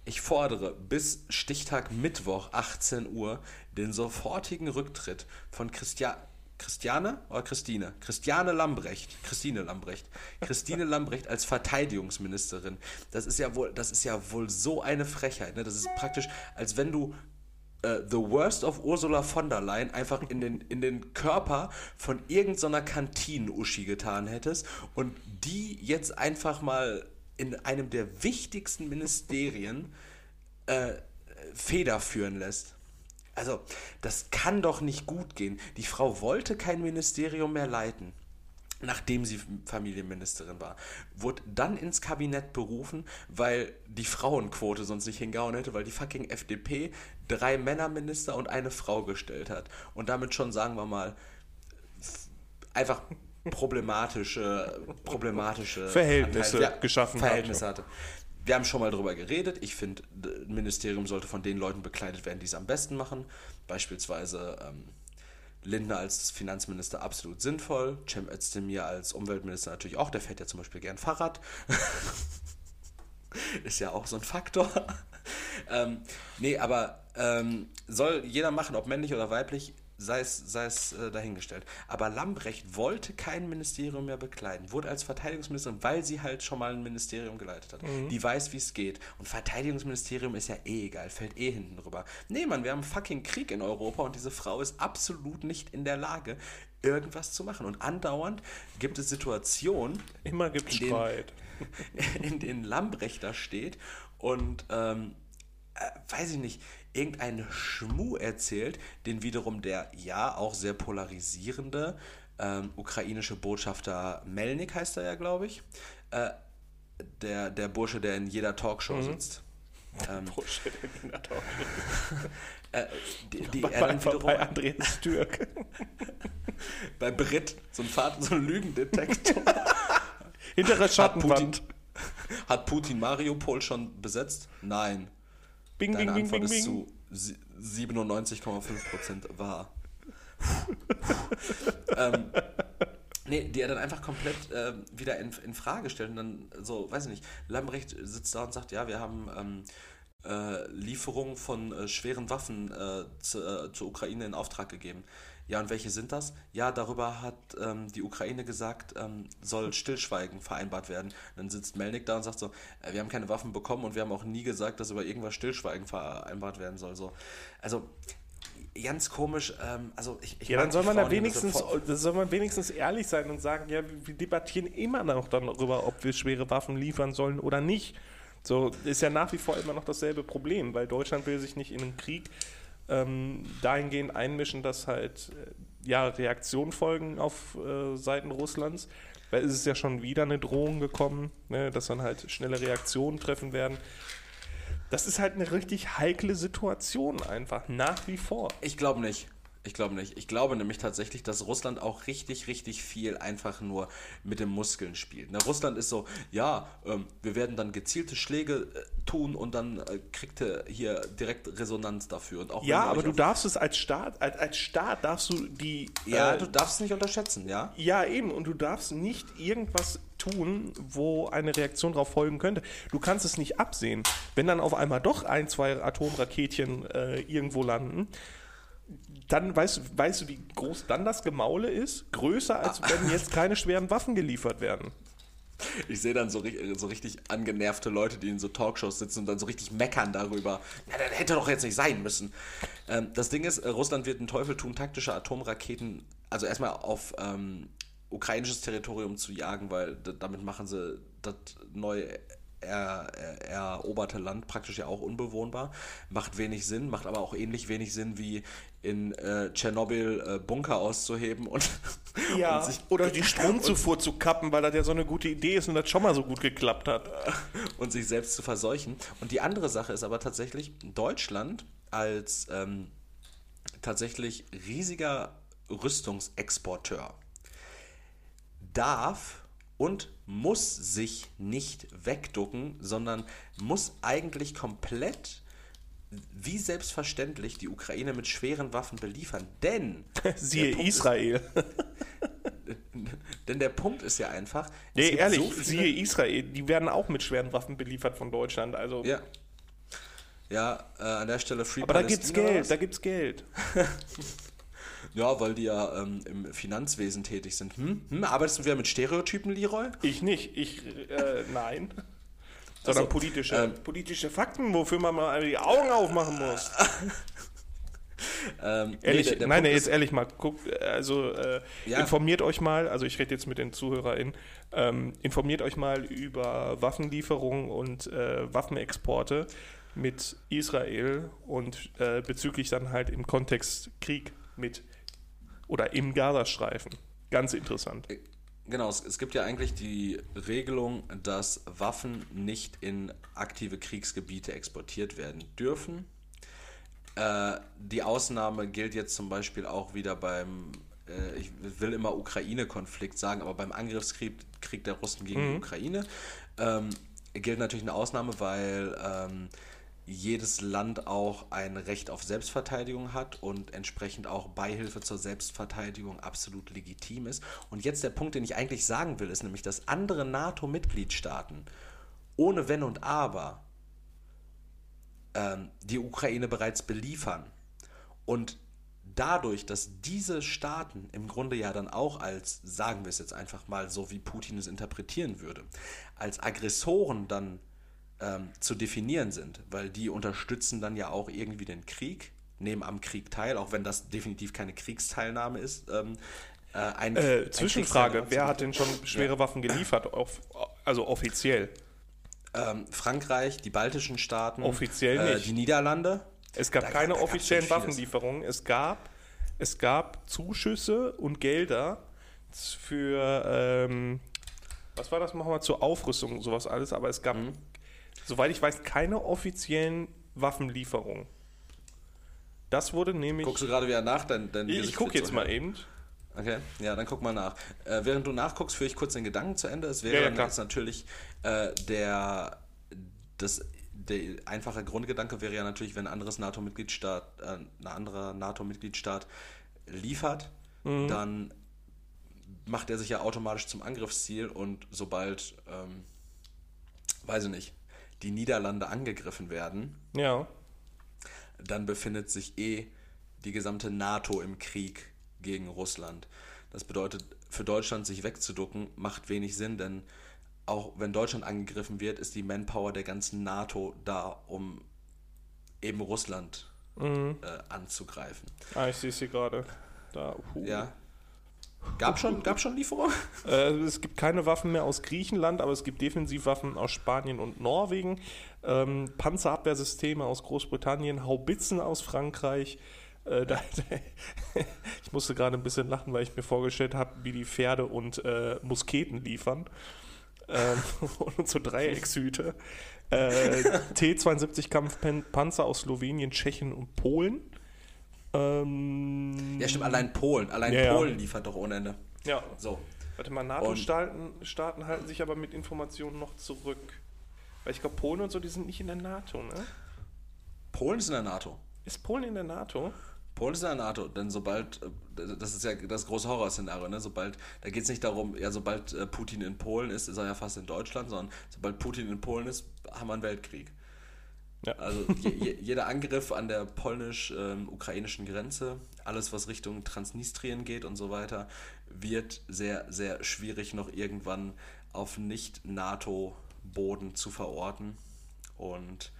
Ich fordere bis Stichtag Mittwoch 18 Uhr den sofortigen Rücktritt von Christian, Christiane oder Christine? Christiane Lambrecht. Christine Lambrecht. Christine Lambrecht als Verteidigungsministerin. Das ist ja wohl, das ist ja wohl so eine Frechheit. Ne? Das ist praktisch, als wenn du uh, The Worst of Ursula von der Leyen einfach in den, in den Körper von irgendeiner so Kantinen-Uschi getan hättest und die jetzt einfach mal in einem der wichtigsten Ministerien äh, federführen lässt. Also, das kann doch nicht gut gehen. Die Frau wollte kein Ministerium mehr leiten, nachdem sie Familienministerin war. Wurde dann ins Kabinett berufen, weil die Frauenquote sonst nicht hingehauen hätte, weil die fucking FDP drei Männerminister und eine Frau gestellt hat. Und damit schon, sagen wir mal, einfach *laughs* problematische, problematische Verhältnisse ja, geschaffen Verhältnisse hatte. Wir haben schon mal darüber geredet. Ich finde, ein Ministerium sollte von den Leuten bekleidet werden, die es am besten machen. Beispielsweise ähm, Lindner als Finanzminister absolut sinnvoll. Cem Özdemir als Umweltminister natürlich auch. Der fährt ja zum Beispiel gern Fahrrad. *laughs* Ist ja auch so ein Faktor. *laughs* ähm, nee, aber ähm, soll jeder machen, ob männlich oder weiblich sei es, sei es äh, dahingestellt. Aber Lambrecht wollte kein Ministerium mehr bekleiden, wurde als Verteidigungsministerin, weil sie halt schon mal ein Ministerium geleitet hat. Mhm. Die weiß, wie es geht. Und Verteidigungsministerium ist ja eh egal, fällt eh hinten drüber. Nee, Mann, wir haben fucking Krieg in Europa und diese Frau ist absolut nicht in der Lage, irgendwas zu machen. Und andauernd gibt es Situationen. Immer gibt es Streit. *laughs* in denen Lambrecht da steht und ähm, äh, weiß ich nicht, irgendeinen Schmuh erzählt, den wiederum der ja auch sehr polarisierende ähm, ukrainische Botschafter Melnik heißt er ja, glaube ich, äh, der, der Bursche, der in jeder Talkshow mhm. sitzt. Ähm, *laughs* Bursche, der in jeder Talkshow *laughs* äh, die, die bei, er dann wiederum, bei Andreas Türk. *laughs* bei Brit, so ein, Vater, so ein Lügendetektor. Hintere Schattenwand. Hat Putin, hat Putin Mariupol schon besetzt? Nein. Bing, Deine bing, Antwort bing, ist zu 97,5% wahr. *laughs* ähm, nee, die er dann einfach komplett äh, wieder in, in Frage stellt und dann so, weiß ich nicht, Lambrecht sitzt da und sagt, ja, wir haben ähm, äh, Lieferung von äh, schweren Waffen äh, zu, äh, zur Ukraine in Auftrag gegeben. Ja, und welche sind das? Ja, darüber hat ähm, die Ukraine gesagt, ähm, soll Stillschweigen vereinbart werden. dann sitzt Melnik da und sagt so, äh, wir haben keine Waffen bekommen und wir haben auch nie gesagt, dass über irgendwas Stillschweigen vereinbart werden soll. So. Also ganz komisch. Ähm, also ich, ich ja, dann soll man da wenigstens, soll man wenigstens ehrlich sein und sagen, ja, wir debattieren immer noch darüber, ob wir schwere Waffen liefern sollen oder nicht. So ist ja nach wie vor immer noch dasselbe Problem, weil Deutschland will sich nicht in einen Krieg ähm, dahingehend einmischen, dass halt äh, ja, Reaktionen folgen auf äh, Seiten Russlands. Weil es ist ja schon wieder eine Drohung gekommen, ne, dass dann halt schnelle Reaktionen treffen werden. Das ist halt eine richtig heikle Situation einfach, nach wie vor. Ich glaube nicht. Ich glaube nicht. Ich glaube nämlich tatsächlich, dass Russland auch richtig, richtig viel einfach nur mit den Muskeln spielt. Na, Russland ist so, ja, ähm, wir werden dann gezielte Schläge äh, tun und dann äh, kriegt er hier direkt Resonanz dafür. Und auch ja, aber du darfst es als Staat, als, als Staat darfst du die. Ja, äh, du darfst es nicht unterschätzen, ja? Ja, eben. Und du darfst nicht irgendwas tun, wo eine Reaktion darauf folgen könnte. Du kannst es nicht absehen. Wenn dann auf einmal doch ein, zwei Atomraketchen äh, irgendwo landen, dann weißt, weißt du, wie groß dann das Gemaule ist? Größer, als wenn jetzt keine schweren Waffen geliefert werden. Ich sehe dann so, so, richtig angenervte Leute, die in so Talkshows sitzen und dann so richtig meckern darüber. Na, das hätte doch jetzt nicht sein müssen. Ähm, das Ding ist, äh, Russland wird einen Teufel tun, taktische Atomraketen, also erstmal auf ähm, ukrainisches Territorium zu jagen, weil damit machen sie das neue er, er, eroberte Land praktisch ja auch unbewohnbar. Macht wenig Sinn, macht aber auch ähnlich wenig Sinn wie in äh, Tschernobyl äh, Bunker auszuheben und, *laughs* ja, und sich, oder die *laughs* Stromzufuhr zu kappen, weil das ja so eine gute Idee ist und das schon mal so gut geklappt hat. *laughs* Und sich selbst zu verseuchen. Und die andere Sache ist aber tatsächlich, Deutschland als ähm, tatsächlich riesiger Rüstungsexporteur darf und muss sich nicht wegducken, sondern muss eigentlich komplett wie selbstverständlich die Ukraine mit schweren Waffen beliefern. Denn. *laughs* Siehe Israel. Ist, *laughs* denn der Punkt ist ja einfach. Nee, ehrlich, so siehe Israel, die werden auch mit schweren Waffen beliefert von Deutschland. Also. Ja. Ja, äh, an der Stelle Free Aber Palästina da gibt's Geld, da gibt's *laughs* Geld. Ja, weil die ja ähm, im Finanzwesen tätig sind. Hm? Hm? Arbeitest du wieder mit Stereotypen, Leroy? Ich nicht. Ich, äh, nein. *laughs* Sondern also, politische, ähm, politische Fakten, wofür man mal die Augen aufmachen muss. *laughs* ähm, ehrlich, nee, der, der nein, nee, jetzt ehrlich mal, guckt, also äh, ja. informiert euch mal, also ich rede jetzt mit den ZuhörerInnen, ähm, informiert euch mal über Waffenlieferungen und äh, Waffenexporte mit Israel und äh, bezüglich dann halt im Kontext Krieg mit oder im Gazastreifen. Ganz interessant. Äh, genau, es, es, gibt ja eigentlich die Regelung, dass Waffen nicht in aktive Kriegsgebiete exportiert werden dürfen. Äh, die Ausnahme gilt jetzt zum Beispiel auch wieder beim, äh, ich will immer Ukraine-Konflikt sagen, aber beim Angriffskrieg Krieg der Russen gegen mhm. die Ukraine ähm, gilt natürlich eine Ausnahme, weil ähm, jedes Land auch ein Recht auf Selbstverteidigung hat und entsprechend auch Beihilfe zur Selbstverteidigung absolut legitim ist. Und jetzt der Punkt, den ich eigentlich sagen will, ist nämlich, dass andere NATO-Mitgliedstaaten ohne Wenn und Aber ähm, die Ukraine bereits beliefern. Und dadurch, dass diese Staaten im Grunde ja dann auch als, sagen wir es jetzt einfach mal so, wie Putin es interpretieren würde, als Aggressoren dann ähm, zu definieren sind, weil die unterstützen dann ja auch irgendwie den Krieg, nehmen am Krieg teil, auch wenn das definitiv keine Kriegsteilnahme ist. Ähm, äh, ein, äh, Zwischenfrage, wer hat denn schon schwere ja. Waffen geliefert, auf, also offiziell? Ähm, Frankreich, die baltischen Staaten, offiziell äh, nicht. die Niederlande. Es gab da, keine offiziellen Waffenlieferungen. Es gab, es gab Zuschüsse und Gelder für, ähm, was war das nochmal, zur Aufrüstung und sowas alles, aber es gab mhm soweit ich weiß, keine offiziellen Waffenlieferungen. Das wurde nämlich. Guckst du gerade wieder nach? Dein, dein ich ich gucke jetzt mal eben. Okay, ja, dann guck mal nach. Äh, während du nachguckst, führe ich kurz den Gedanken zu Ende. Es wäre ja, ja, jetzt natürlich äh, der, das, der einfache Grundgedanke wäre ja natürlich, wenn ein anderes NATO-Mitgliedstaat, äh, ein anderer NATO-Mitgliedstaat liefert, mhm. dann macht er sich ja automatisch zum Angriffsziel und sobald, ähm, weiß ich nicht, die Niederlande angegriffen werden, Ja. dann befindet sich eh die gesamte NATO im Krieg gegen Russland. Das bedeutet, für Deutschland sich wegzuducken, macht wenig Sinn, denn auch wenn Deutschland angegriffen wird, ist die Manpower der ganzen NATO da, um eben Russland Mhm. äh, anzugreifen. Ah, ich sehe sie gerade. Da. Uh. Ja. Gab schon, gab schon Lieferungen? *laughs* Äh, es gibt keine Waffen mehr aus Griechenland, aber es gibt Defensivwaffen aus Spanien und Norwegen, ähm, Panzerabwehrsysteme aus Großbritannien, Haubitzen aus Frankreich. Äh, da, *laughs* ich musste gerade ein bisschen lachen, weil ich mir vorgestellt habe, wie die Pferde und äh, Musketen liefern. Ähm, *laughs* und so Dreieckshüte. Äh, T-72 Kampfpanzer aus Slowenien, Tschechien und Polen. Ähm, Ja, stimmt, allein Polen. Allein Ja, ja. Polen liefert doch ohne Ende. ja, So. Warte mal, NATO-Staaten Staaten halten sich aber mit Informationen noch zurück. Weil ich glaube, Polen und so, die sind nicht in der NATO, ne? Polen ist in der NATO. Ist Polen in der NATO? Polen ist in der NATO, denn sobald, äh, das ist ja das große Horrorszenario, ne? sobald, da geht es nicht darum, ja, sobald äh, Putin in Polen ist, ist er ja fast in Deutschland, sondern sobald Putin in Polen ist, haben wir einen Weltkrieg. Ja. Also je, je, jeder Angriff an der polnisch-ukrainischen Grenze, alles was Richtung Transnistrien geht und so weiter, wird sehr, sehr schwierig noch irgendwann auf Nicht-NATO-Boden zu verorten. Und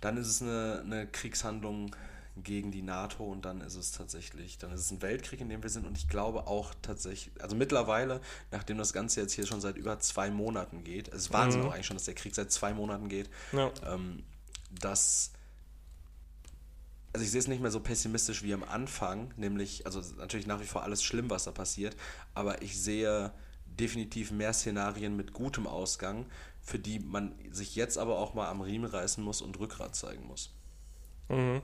dann ist es eine, eine Kriegshandlung gegen die NATO und dann ist es tatsächlich, dann ist es ein Weltkrieg, in dem wir sind und ich glaube auch tatsächlich, also mittlerweile, nachdem das Ganze jetzt hier schon seit über zwei Monaten geht, es ist Wahnsinn Mhm. auch eigentlich schon, dass der Krieg seit zwei Monaten geht, Ja. ähm, dass also ich sehe es nicht mehr so pessimistisch wie am Anfang, nämlich, also natürlich nach wie vor alles schlimm, was da passiert, aber ich sehe definitiv mehr Szenarien mit gutem Ausgang, für die man sich jetzt aber auch mal am Riemen reißen muss und Rückgrat zeigen muss. Mhm.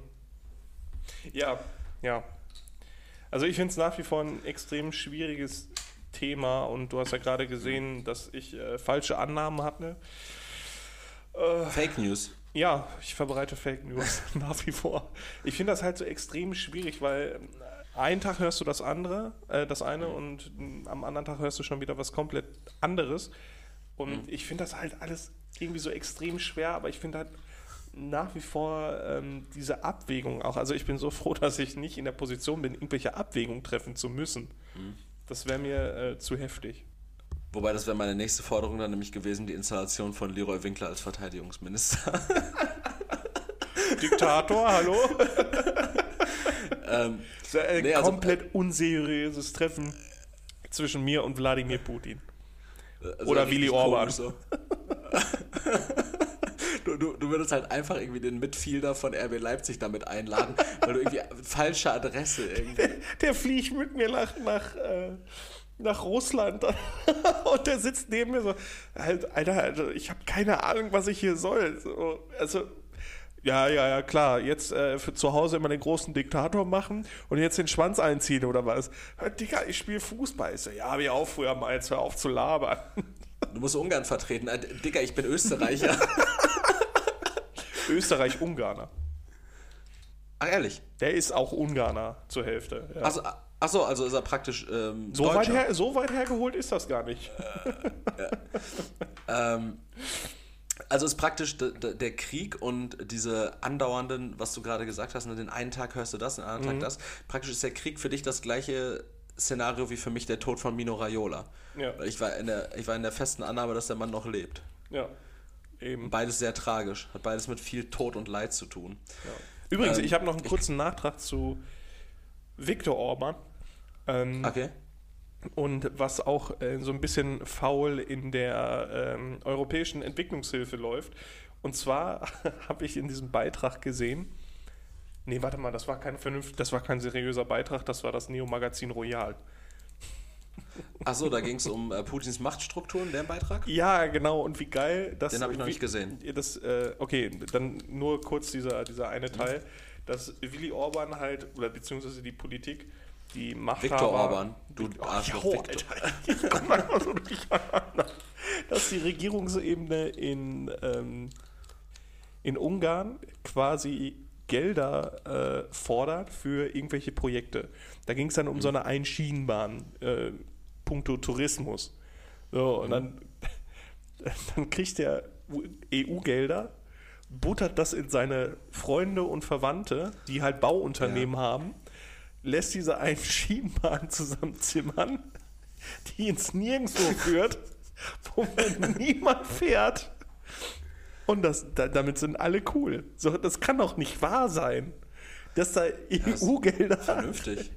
Ja, ja. Also ich finde es nach wie vor ein extrem schwieriges Thema und du hast ja gerade gesehen, dass ich äh, falsche Annahmen hatte. Äh, Fake News. Ja, ich verbreite Fake News *laughs* nach wie vor. Ich finde das halt so extrem schwierig, weil äh, einen Tag hörst du das andere, äh, das eine und mh, am anderen Tag hörst du schon wieder was komplett anderes. Und ich finde das halt alles irgendwie so extrem schwer, aber ich finde halt nach wie vor ähm, diese Abwägung auch. Also ich bin so *laughs* froh, dass ich nicht in der Position bin, irgendwelche Abwägungen treffen zu müssen. Das wäre mir äh, zu heftig. Wobei das wäre meine nächste Forderung dann nämlich gewesen, die Installation von Leroy Winkler als Verteidigungsminister. Diktator, hallo? ähm, ist ein Nee, also- komplett unseriöses Treffen zwischen mir und Wladimir Putin. also Oder Willy Orban. So. *laughs* Du, du, du würdest halt einfach irgendwie den Midfielder von RB Leipzig damit einladen, weil du irgendwie falsche Adresse irgendwie. Der fliegt mit mir nach, nach, äh, nach Russland *laughs* und der sitzt neben mir so, halt, Alter, Alter ich habe keine Ahnung, was ich hier soll. So, also, ja, ja, ja, klar, jetzt äh, für zu Hause immer den großen Diktator machen und jetzt den Schwanz einziehen oder was? Digga, ich spiele Fußball. Ich so, ja, hab ich auch früher mal, jetzt hör auf zu labern. *laughs* Du musst Ungarn vertreten. Äh, Digga, ich bin Österreicher. *laughs* Österreich-Ungarner. Ach, ehrlich? Der ist auch Ungarner zur Hälfte. Ja. Also, achso, also ist er praktisch ähm, so, weit her, so weit hergeholt ist das gar nicht. Ähm, also ist praktisch de, de, der Krieg und diese andauernden, was du gerade gesagt hast, ne, den einen Tag hörst du das, den anderen Mhm. Tag das. Praktisch ist der Krieg für dich das gleiche Szenario wie für mich der Tod von Mino Raiola. Ja. Ich war, in der, ich war in der festen Annahme, dass der Mann noch lebt. Ja, eben. Beides sehr tragisch. Hat beides mit viel Tod und Leid zu tun. Übrigens, Ähm, ich habe noch einen kurzen Nachtrag zu Viktor Orban. Ähm, Okay. Und was auch äh, so ein bisschen faul in der ähm, europäischen Entwicklungshilfe läuft. Und zwar *laughs* habe ich in diesem Beitrag gesehen, nee, warte mal, das war kein vernünftig, das war kein seriöser Beitrag, das war das Neo-Magazin Royal. Achso, da ging es um äh, Putins Machtstrukturen, der Beitrag? Ja, genau, und wie geil das. Den habe ich noch wie- nicht gesehen. Das, äh, okay, dann nur kurz dieser, dieser eine Teil, dass Willy Orban halt, oder beziehungsweise die Politik, die Macht Viktor Orban, du oh, Arschloch, jo, Viktor. Alter, so. Dass die Regierungsebene in, ähm, in Ungarn quasi Gelder äh, fordert für irgendwelche Projekte. Da ging es dann um Mhm. so eine Einschienenbahn, äh, puncto Tourismus. So, Mhm. und dann, *laughs* dann kriegt der EU-Gelder, buttert das in seine Freunde und Verwandte, die halt Bauunternehmen ja. haben, lässt diese einen Schienenbahn zusammenzimmern, die ins Nirgendwo führt, wo *laughs* niemand fährt. Und das, da, damit sind alle cool. So, das kann doch nicht wahr sein, dass da EU-Gelder. *laughs* Vernünftig.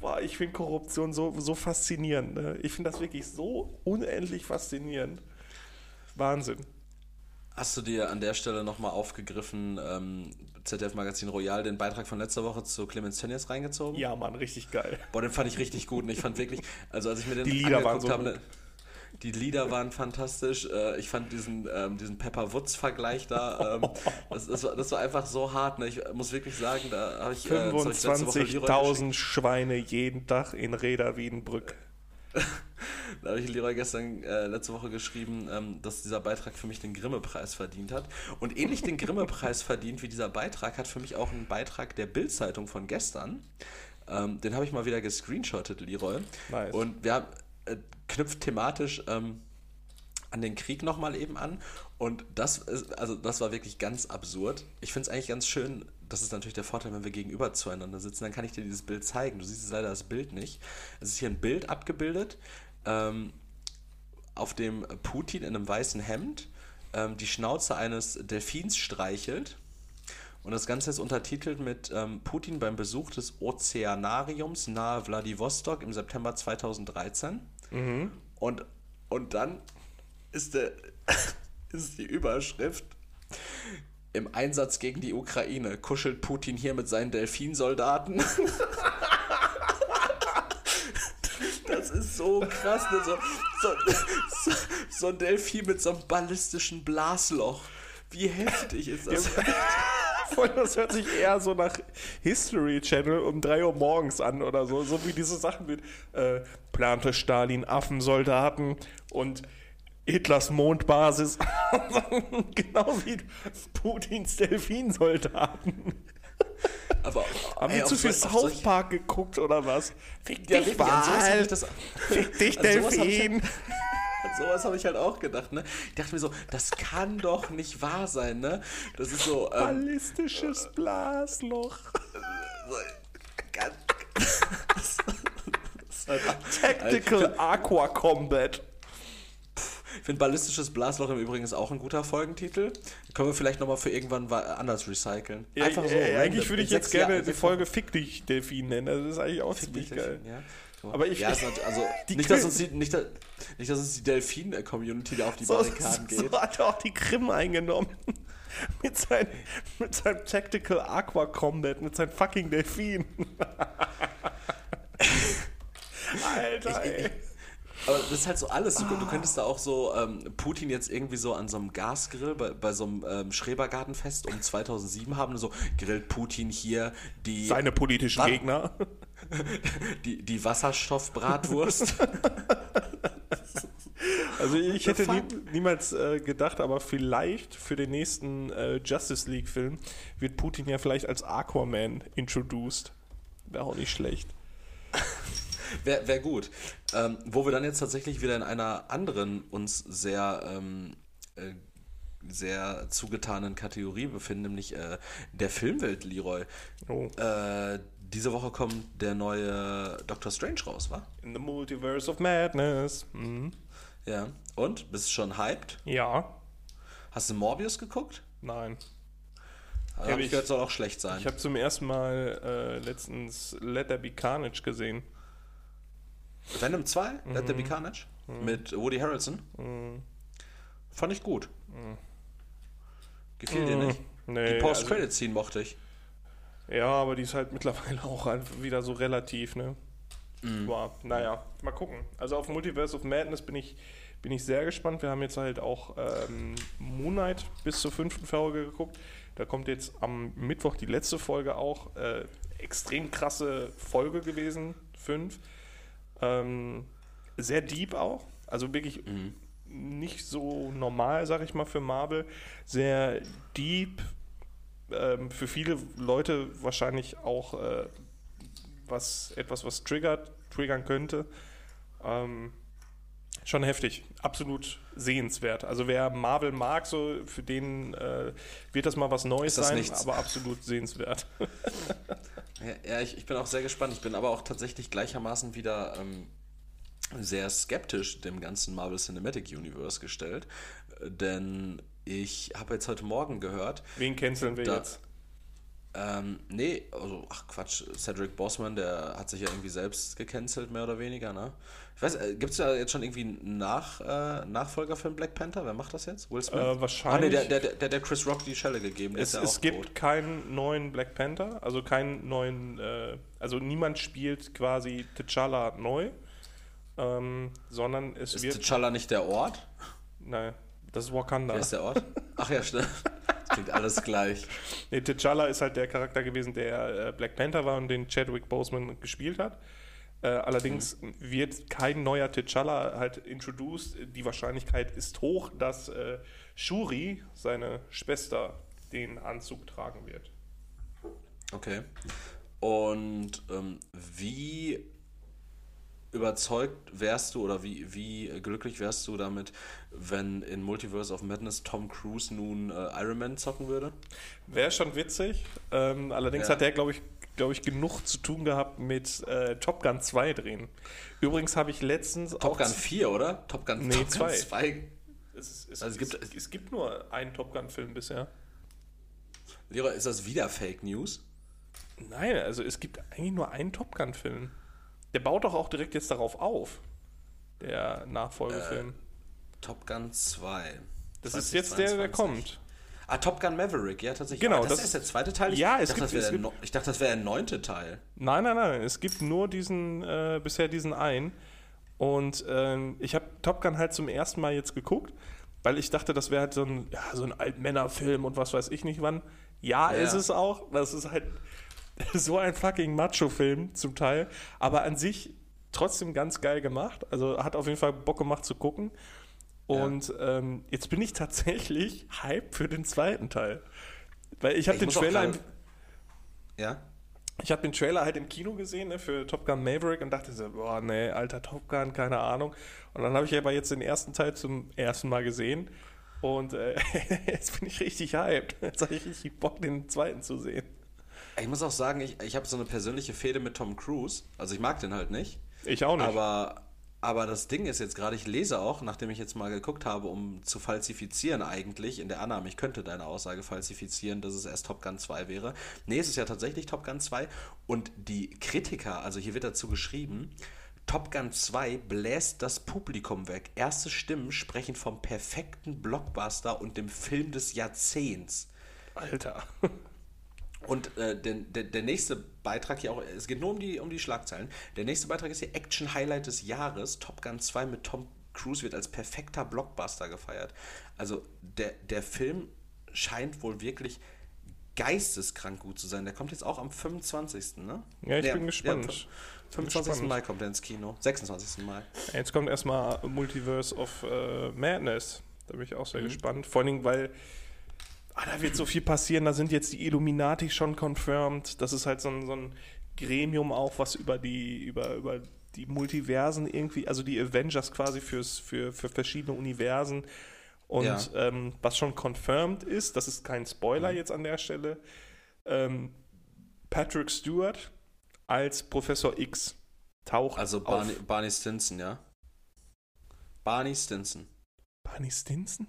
Boah, ich finde Korruption so, so faszinierend. Ne? Ich finde das wirklich so unendlich faszinierend. Wahnsinn. Hast du dir an der Stelle nochmal aufgegriffen, ähm, ZDF Magazin Royal, den Beitrag von letzter Woche zu Clemens Tönnies reingezogen? Ja, Mann, richtig geil. Boah, den fand ich richtig gut und ich fand wirklich, also als ich mir den Die Lieder waren so habe, ne, die Lieder waren fantastisch. Äh, ich fand diesen, ähm, diesen Pepper Woods-Vergleich da, ähm, *laughs* das, das, war, das war einfach so hart. Ne? Ich muss wirklich sagen, da habe ich 25.000 äh, Schweine jeden Tag in Reda Wiedenbrück. Da habe ich Leroy gestern äh, letzte Woche geschrieben, ähm, dass dieser Beitrag für mich den Grimme-Preis verdient hat. Und ähnlich den Grimme-Preis verdient wie dieser Beitrag hat für mich auch ein Beitrag der Bild-Zeitung von gestern. Ähm, den habe ich mal wieder gescreenshottet, Leroy. Nice. Und wir haben äh, knüpft thematisch ähm, an den Krieg nochmal eben an. Und das ist, also das war wirklich ganz absurd. Ich finde es eigentlich ganz schön, das ist natürlich der Vorteil, wenn wir gegenüber zueinander sitzen, dann kann ich dir dieses Bild zeigen. Du siehst leider das Bild nicht. Es ist hier ein Bild abgebildet, ähm, auf dem Putin in einem weißen Hemd ähm, die Schnauze eines Delfins streichelt. Und das Ganze ist untertitelt mit ähm, Putin beim Besuch des Ozeanariums nahe Vladivostok im September 2013. Mhm. Und, und dann ist, der, *laughs* ist die Überschrift im Einsatz gegen die Ukraine kuschelt Putin hier mit seinen Delfinsoldaten. *laughs* Das ist so krass. Ne? So, so, so, ein Delfin mit so einem ballistischen Blasloch. Wie heftig ist das? Das hört sich eher so nach History Channel um 3 Uhr morgens an oder so. So wie diese Sachen mit äh, plante Stalin Affensoldaten und Hitlers Mondbasis. *laughs* genau wie Putins Delfinsoldaten. Aber *laughs* haben ey, die zu viel South Park geguckt oder was? Fick ja, dich, Wal. Fick dich, Delfin. sowas habe ich halt auch gedacht, ne? Ich dachte mir so, das kann doch nicht wahr sein, ne? Das ist so. Ähm, Ballistisches Blasloch. *laughs* Ganz, Tactical Aqua Combat. Ich finde ballistisches Blasloch im Übrigen ist auch ein guter Folgentitel. Können wir vielleicht nochmal für irgendwann anders recyceln. Einfach so. Äh, eigentlich würde ich jetzt gerne Jahr, die Folge Fick dich Delfin nennen. Das ist eigentlich auch Fick ziemlich geil. Ja. Aber ich ja, also *laughs* nicht, dass uns die, nicht, nicht, dass uns die Delfin-Community da auf die so, Barrikaden geht. So hat er auch die Krim eingenommen. *laughs* mit, sein, mit seinem Tactical Aqua Combat, mit seinem fucking Delfin. *laughs* Alter, ich, ich, aber das ist halt so alles. Du, du könntest da auch so ähm, Putin jetzt irgendwie so an so einem Gasgrill bei, bei so einem ähm, Schrebergartenfest um 2007 haben. So grillt Putin hier die. Seine politischen Wa Gegner. *laughs* Die, die Wasserstoffbratwurst. *laughs* Also ich hätte nie, niemals äh, gedacht, aber vielleicht für den nächsten äh, Justice League-Film wird Putin ja vielleicht als Aquaman introduced. Wäre auch nicht schlecht. *laughs* Wäre wär gut. Ähm, wo wir dann jetzt tatsächlich wieder in einer anderen uns sehr, ähm, äh, sehr zugetanen Kategorie befinden, nämlich äh, der Filmwelt, Leroy. Oh. Äh, diese Woche kommt der neue Doctor Strange raus, wa? In the Multiverse of Madness. Mhm. Ja. Und? Bist du schon hyped? Ja. Hast du Morbius geguckt? Nein. Also hab ich gehört, soll auch schlecht sein. Ich habe zum ersten Mal äh, letztens Let There Be Carnage gesehen. Venom 2, mhm. Let There Be Carnage, mhm. mit Woody Harrelson. Mhm. Fand ich gut. Mhm. Gefiel dir mhm. nicht? Nee, die Post-Credit-Scene also, mochte ich. Ja, aber die ist halt mittlerweile *laughs* auch wieder so relativ, ne? Mhm. Wow. Naja, mal gucken. Also auf Multiverse of Madness bin ich, bin ich sehr gespannt. Wir haben jetzt halt auch ähm, Moonlight bis zur fünften Folge geguckt. Da kommt jetzt am Mittwoch die letzte Folge auch. Äh, extrem krasse Folge gewesen, fünf. Ähm, sehr deep auch. Also wirklich mhm. nicht so normal, sag ich mal, für Marvel. Sehr deep. Ähm, für viele Leute wahrscheinlich auch äh, was, etwas, was triggert, triggern könnte. Ähm, Schon heftig, absolut sehenswert. Also wer Marvel mag, so für den äh, wird das mal was Neues sein, nichts? aber absolut sehenswert. *laughs* ja, ja ich, ich, bin auch sehr gespannt. Ich bin aber auch tatsächlich gleichermaßen wieder ähm, sehr skeptisch dem ganzen Marvel Cinematic Universe gestellt, denn ich habe jetzt heute Morgen gehört. Wen canceln wir da, jetzt? Ähm, nee, also, ach Quatsch, Cedric Bossman, der hat sich ja irgendwie selbst gecancelt, mehr oder weniger, ne? Ich weiß, äh, gibt es da jetzt schon irgendwie einen Nach, äh, Nachfolger für den Black Panther? Wer macht das jetzt? Will Smith? Äh, wahrscheinlich. Ah, nee, der, der, der, der Chris Rock die Schelle gegeben. Es, ja es gibt tot. keinen neuen Black Panther, also keinen neuen, äh, also niemand spielt quasi T'Challa neu, ähm, sondern es ist wird... Ist T'Challa nicht der Ort? Nein, das ist Wakanda. Wer ist der Ort? Ach ja, stimmt. *laughs* Klingt alles gleich. Nee, T'Challa ist halt der Charakter gewesen, der äh, Black Panther war und den Chadwick Boseman gespielt hat. Äh, allerdings mhm. wird kein neuer T'Challa halt introduced. Die Wahrscheinlichkeit ist hoch, dass äh, Shuri, seine Schwester, den Anzug tragen wird. Okay. Und ähm, wie überzeugt wärst du oder wie, wie glücklich wärst du damit, wenn in Multiverse of Madness Tom Cruise nun äh, Iron Man zocken würde? Wäre schon witzig. Ähm, allerdings ja. hat der, glaube ich, glaube ich, genug zu tun gehabt mit äh, Top Gun 2 drehen. Übrigens habe ich letztens. Top Gun 4, oder? Top Gun, nee, Top 2. 2. Es, es, also es, gibt, es, gibt nur einen Top Gun-Film bisher. Lehrer, ist das wieder Fake News? Nein, also es gibt eigentlich nur einen Top Gun-Film. Der baut doch auch direkt jetzt darauf auf. Der Nachfolgefilm. Äh, Top Gun 2. Das ist jetzt der, der kommt. Ah, Top Gun Maverick, ja, tatsächlich. Genau, ah, das, das, ist der zweite Teil. Ich, ja, es dachte, gibt, es gibt, ich dachte, das wäre der neunte Teil. Nein, nein, nein. Es gibt nur diesen, äh, bisher diesen einen. Und ähm, ich habe Top Gun halt zum ersten Mal jetzt geguckt, weil ich dachte, das wäre halt so ein, ja, so ein Altmännerfilm und was weiß ich nicht wann. Ja, ja, ist es auch. Das ist halt *laughs* so ein fucking Macho-Film zum Teil. Aber an sich trotzdem ganz geil gemacht. Also hat auf jeden Fall Bock gemacht zu gucken. Und ja. ähm, jetzt bin ich *laughs* tatsächlich hype für den zweiten Teil. Weil ich habe den Trailer. Im, ja? Ich habe den Trailer halt im Kino gesehen ne, für Top Gun Maverick und dachte so, boah, nee, alter Top Gun, keine Ahnung. Und dann habe ich aber jetzt den ersten Teil zum ersten Mal gesehen. Und äh, *laughs* jetzt bin ich richtig hyped. Jetzt habe ich richtig Bock, den zweiten zu sehen. Ich muss auch sagen, ich, ich habe so eine persönliche Fehde mit Tom Cruise. Also ich mag den halt nicht. Ich auch nicht. Aber aber das Ding ist jetzt gerade, ich lese auch, nachdem ich jetzt mal geguckt habe, um zu falsifizieren eigentlich, in der Annahme, ich könnte deine Aussage falsifizieren, dass es erst Top Gun 2 wäre. Nee, es ist ja tatsächlich Top Gun 2 und die Kritiker, also hier wird dazu geschrieben, Top Gun 2 bläst das Publikum weg. Erste Stimmen sprechen vom perfekten Blockbuster und dem Film des Jahrzehnts. Alter. Und äh, der, der, der, nächste Beitrag hier auch, es geht nur um die, um die Schlagzeilen. Der nächste Beitrag ist hier Action Highlight des Jahres. Top Gun 2 mit Tom Cruise wird als perfekter Blockbuster gefeiert. Also der, der Film scheint wohl wirklich geisteskrank gut zu sein. Der kommt jetzt auch am 25. Ne? Ja, ich der, bin gespannt. Der, 25. Mai kommt er ins Kino. 26. Mai. Jetzt kommt erstmal Multiverse of uh, Madness. Da bin ich auch sehr mhm. gespannt. Vor allem, weil ah, da wird so viel passieren, da sind jetzt die Illuminati schon confirmed. Das ist halt so ein, so ein Gremium auch, was über die, über, über die Multiversen irgendwie, also die Avengers quasi fürs, für, für verschiedene Universen. Und ja. ähm, was schon confirmed ist, das ist kein Spoiler mhm. jetzt an der Stelle, ähm, Patrick Stewart als Professor X taucht Also Barney, auf. Barney Stinson, ja? Barney Stinson. Barney Stinson?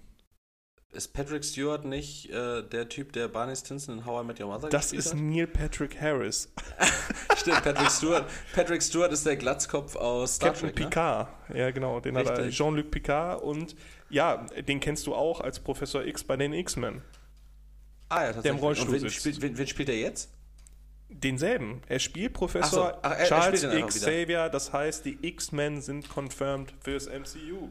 Ist Patrick Stewart nicht äh, der Typ, der Barney Stinson in How I Met Your Mother Das ist hat? Neil Patrick Harris. *laughs* Stimmt, Patrick Stewart. Patrick Stewart ist der Glatzkopf aus Star Captain Trek, ne? Picard. Ne? Ja, genau. Den Richtig. hat er. Jean-Luc Picard und ja, den kennst du auch als Professor X bei den X-Men. Ah ja, tatsächlich. Der im Rollstuhl und wen, spielt, wen, wen spielt er jetzt? Denselben. Er spielt Professor so. Ach, er, Charles er X Xavier. Das heißt, die X-Men sind confirmed fürs MCU.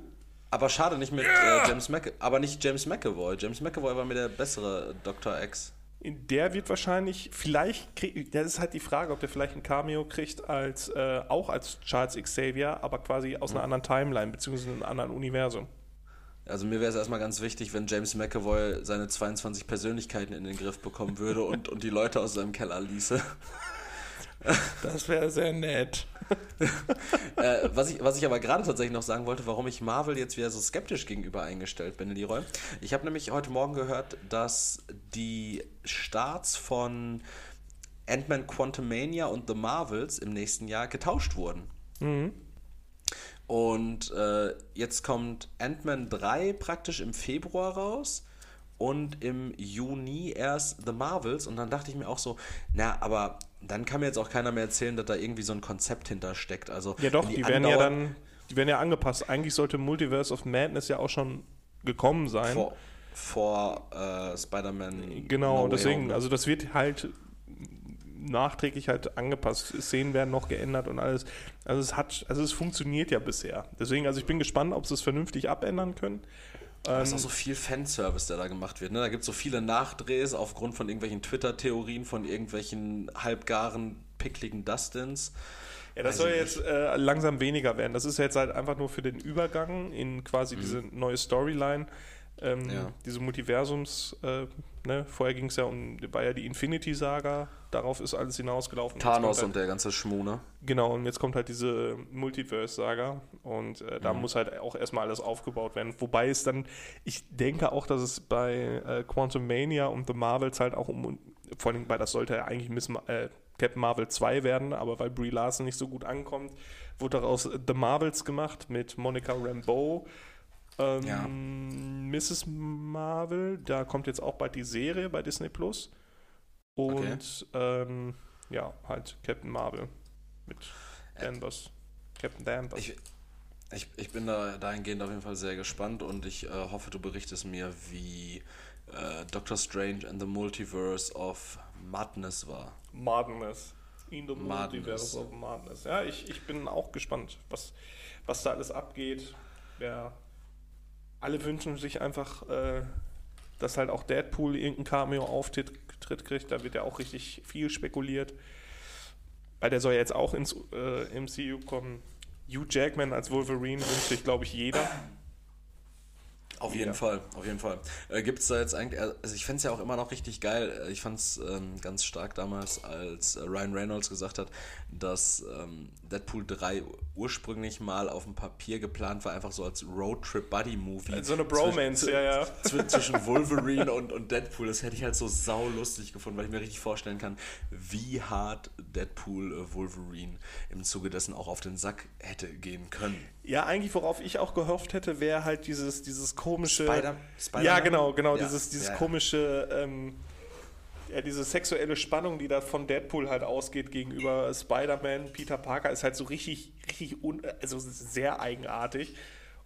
Aber schade nicht mit yeah. äh, James Mc aber nicht James McAvoy. James McAvoy war mir der bessere Dr. X. Der wird wahrscheinlich, vielleicht, krieg, das ist halt die Frage, ob der vielleicht ein Cameo kriegt, als äh, auch als Charles Xavier, aber quasi aus mhm. einer anderen Timeline, beziehungsweise einem anderen Universum. Also mir wäre es erstmal ganz wichtig, wenn James McAvoy seine 22 Persönlichkeiten in den Griff bekommen würde und, und die Leute aus seinem Keller ließe. Das wäre sehr nett. *laughs* äh, was, ich, was ich aber gerade tatsächlich noch sagen wollte, warum ich Marvel jetzt wieder so skeptisch gegenüber eingestellt bin, Leroy. Ich habe nämlich heute Morgen gehört, dass die Starts von Ant-Man Quantumania und The Marvels im nächsten Jahr getauscht wurden. Mhm. Und äh, jetzt kommt Ant-Man 3 praktisch im Februar raus und im Juni erst The Marvels. Und dann dachte ich mir auch so, na, aber dann kann mir jetzt auch keiner mehr erzählen, dass da irgendwie so ein Konzept hintersteckt. Also, ja, doch, die, die werden ja dann, die werden ja angepasst. Eigentlich sollte Multiverse of Madness ja auch schon gekommen sein. Vor, vor äh, Spider-Man. Genau, no deswegen, also das wird halt nachträglich halt angepasst. Szenen werden noch geändert und alles. Also es hat, also es funktioniert ja bisher. Deswegen, also ich bin gespannt, ob sie es vernünftig abändern können. Da ist auch ähm, so viel Fanservice, der da gemacht wird. Ne? Da gibt es so viele Nachdrehs aufgrund von irgendwelchen Twitter-Theorien, von irgendwelchen halbgaren, pickligen Dustins. Ja, das soll jetzt äh, langsam weniger werden. Das ist jetzt halt einfach nur für den Übergang in quasi mhm. diese neue Storyline. Ähm, ja. Diese Multiversums, äh, ne? vorher ging es ja um, war ja die Infinity-Saga, darauf ist alles hinausgelaufen. Thanos halt, und der ganze Schmuh, ne? Genau, und jetzt kommt halt diese Multiverse-Saga und äh, da mhm. muss halt auch erstmal alles aufgebaut werden. Wobei es dann, ich denke auch, dass es bei äh, Quantum Mania und The Marvels halt auch um, vor allem, weil das sollte ja eigentlich Miss, äh, Captain Marvel 2 werden, aber weil Brie Larson nicht so gut ankommt, wurde daraus The Marvels gemacht mit Monica Rambeau ähm, ja. Mrs. Marvel, da kommt jetzt auch bald die Serie bei Disney Plus. Und okay. ähm, ja, halt Captain Marvel mit Danvers. Äh, Captain Danvers. Ich, ich, ich bin da dahingehend auf jeden Fall sehr gespannt und ich äh, hoffe, du berichtest mir, wie äh, Doctor Strange and the Multiverse of Madness war. Madness. In the Madness. Multiverse of Madness. Ja, ich, ich bin auch gespannt, was, was da alles abgeht. Wer alle wünschen sich einfach, äh, dass halt auch Deadpool irgendein Cameo-Auftritt kriegt. Da wird ja auch richtig viel spekuliert. Weil der soll ja jetzt auch ins äh, MCU kommen. Hugh Jackman als Wolverine wünscht sich, glaube ich, jeder. Auf jeden ja. Fall, auf jeden Fall. Äh, Gibt es da jetzt eigentlich, also ich fände es ja auch immer noch richtig geil. Ich fand es ähm, ganz stark damals, als äh, Ryan Reynolds gesagt hat, dass ähm, Deadpool 3 ursprünglich mal auf dem Papier geplant war, einfach so als Roadtrip-Buddy-Movie. So eine Bromance, zwischen, ja, ja. Zwischen Wolverine und, und Deadpool. Das hätte ich halt so saulustig gefunden, weil ich mir richtig vorstellen kann, wie hart Deadpool äh, Wolverine im Zuge dessen auch auf den Sack hätte gehen können. Ja, eigentlich worauf ich auch gehofft hätte, wäre halt dieses, dieses komische. Spider, Spider ja, genau, genau, ja. dieses, dieses ja, komische, ähm, ja, diese sexuelle Spannung, die da von Deadpool halt ausgeht gegenüber Spider-Man, Peter Parker, ist halt so richtig, richtig, un also sehr eigenartig.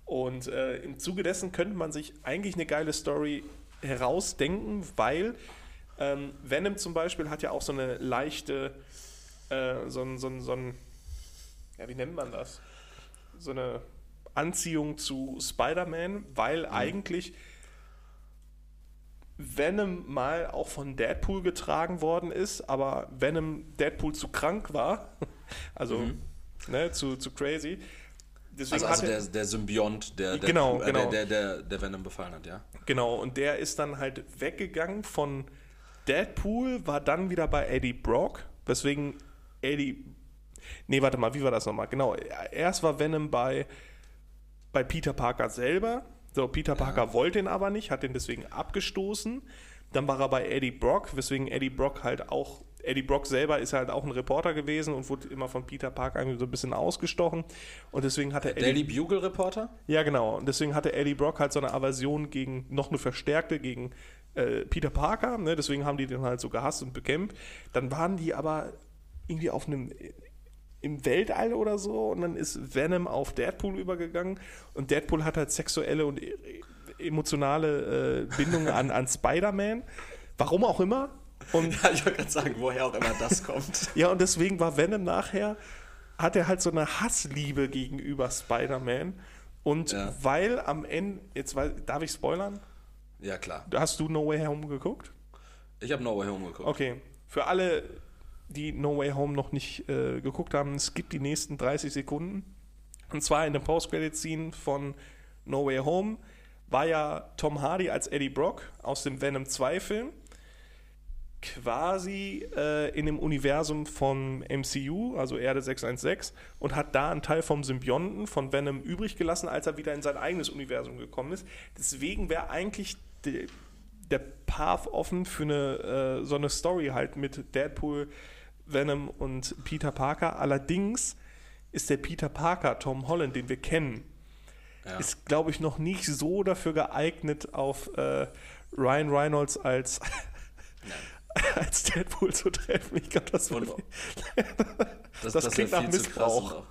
Und äh, im Zuge dessen könnte man sich eigentlich eine geile Story herausdenken, weil ähm, Venom zum Beispiel hat ja auch so eine leichte, äh, so ein, so ein, so ein, ja, wie nennt man das? So eine Anziehung zu Spider-Man, weil mhm. eigentlich Venom mal auch von Deadpool getragen worden ist, aber Venom Deadpool zu krank war, *laughs* also mhm. ne, zu, zu crazy. Deswegen also, also der, der Symbiont, der, der, genau, äh, genau. Der, der, der Venom befallen hat, ja. Genau, und der ist dann halt weggegangen von Deadpool, war dann wieder bei Eddie Brock, weswegen Eddie Nee, warte mal, wie war das nochmal? Genau, erst war Venom bei, bei Peter Parker selber. So, Peter Parker ja. wollte ihn aber nicht, hat ihn deswegen abgestoßen. Dann war er bei Eddie Brock, weswegen Eddie Brock halt auch, Eddie Brock selber ist halt auch ein Reporter gewesen und wurde immer von Peter Parker irgendwie so ein bisschen ausgestochen. Und deswegen hatte Eddie. Daily Bugle Reporter? Ja, genau. Und deswegen hatte Eddie Brock halt so eine Aversion gegen, noch eine verstärkte gegen äh, Peter Parker. Ne? Deswegen haben die den halt so gehasst und bekämpft. Dann waren die aber irgendwie auf einem im Weltall oder so und dann ist Venom auf Deadpool übergegangen und Deadpool hat halt sexuelle und e-, emotionale äh, Bindungen an, an Spider-Man. Warum auch immer. Und, ja, ich wollte gerade sagen, woher auch immer das kommt. *laughs* ja, und deswegen war Venom nachher, hat er halt so eine Hassliebe gegenüber Spider-Man. Und ja. weil am Ende, jetzt darf ich spoilern? Ja, klar. Hast du No Way Home geguckt? Ich habe No Way Home geguckt. Okay. Für alle, die No Way Home noch nicht äh, geguckt haben, es gibt die nächsten 30 Sekunden. Und zwar in der Post-Credit-Scene von No Way Home war ja Tom Hardy als Eddie Brock aus dem Venom 2-Film. quasi äh, in dem Universum von MCU, also Erde 616, und hat da einen Teil vom Symbionten von Venom übrig gelassen, als er wieder in sein eigenes Universum gekommen ist. Deswegen wäre eigentlich der Path offen für eine äh, so eine Story halt mit Deadpool, Venom und Peter Parker. Allerdings ist der Peter Parker, Tom Holland, den wir kennen, ja. ist, glaube ich, noch nicht so dafür geeignet, auf äh, Ryan Reynolds als, *laughs* als Deadpool zu treffen. Ich glaube, das, und, *laughs* das, das, das klingt nach Missbrauch.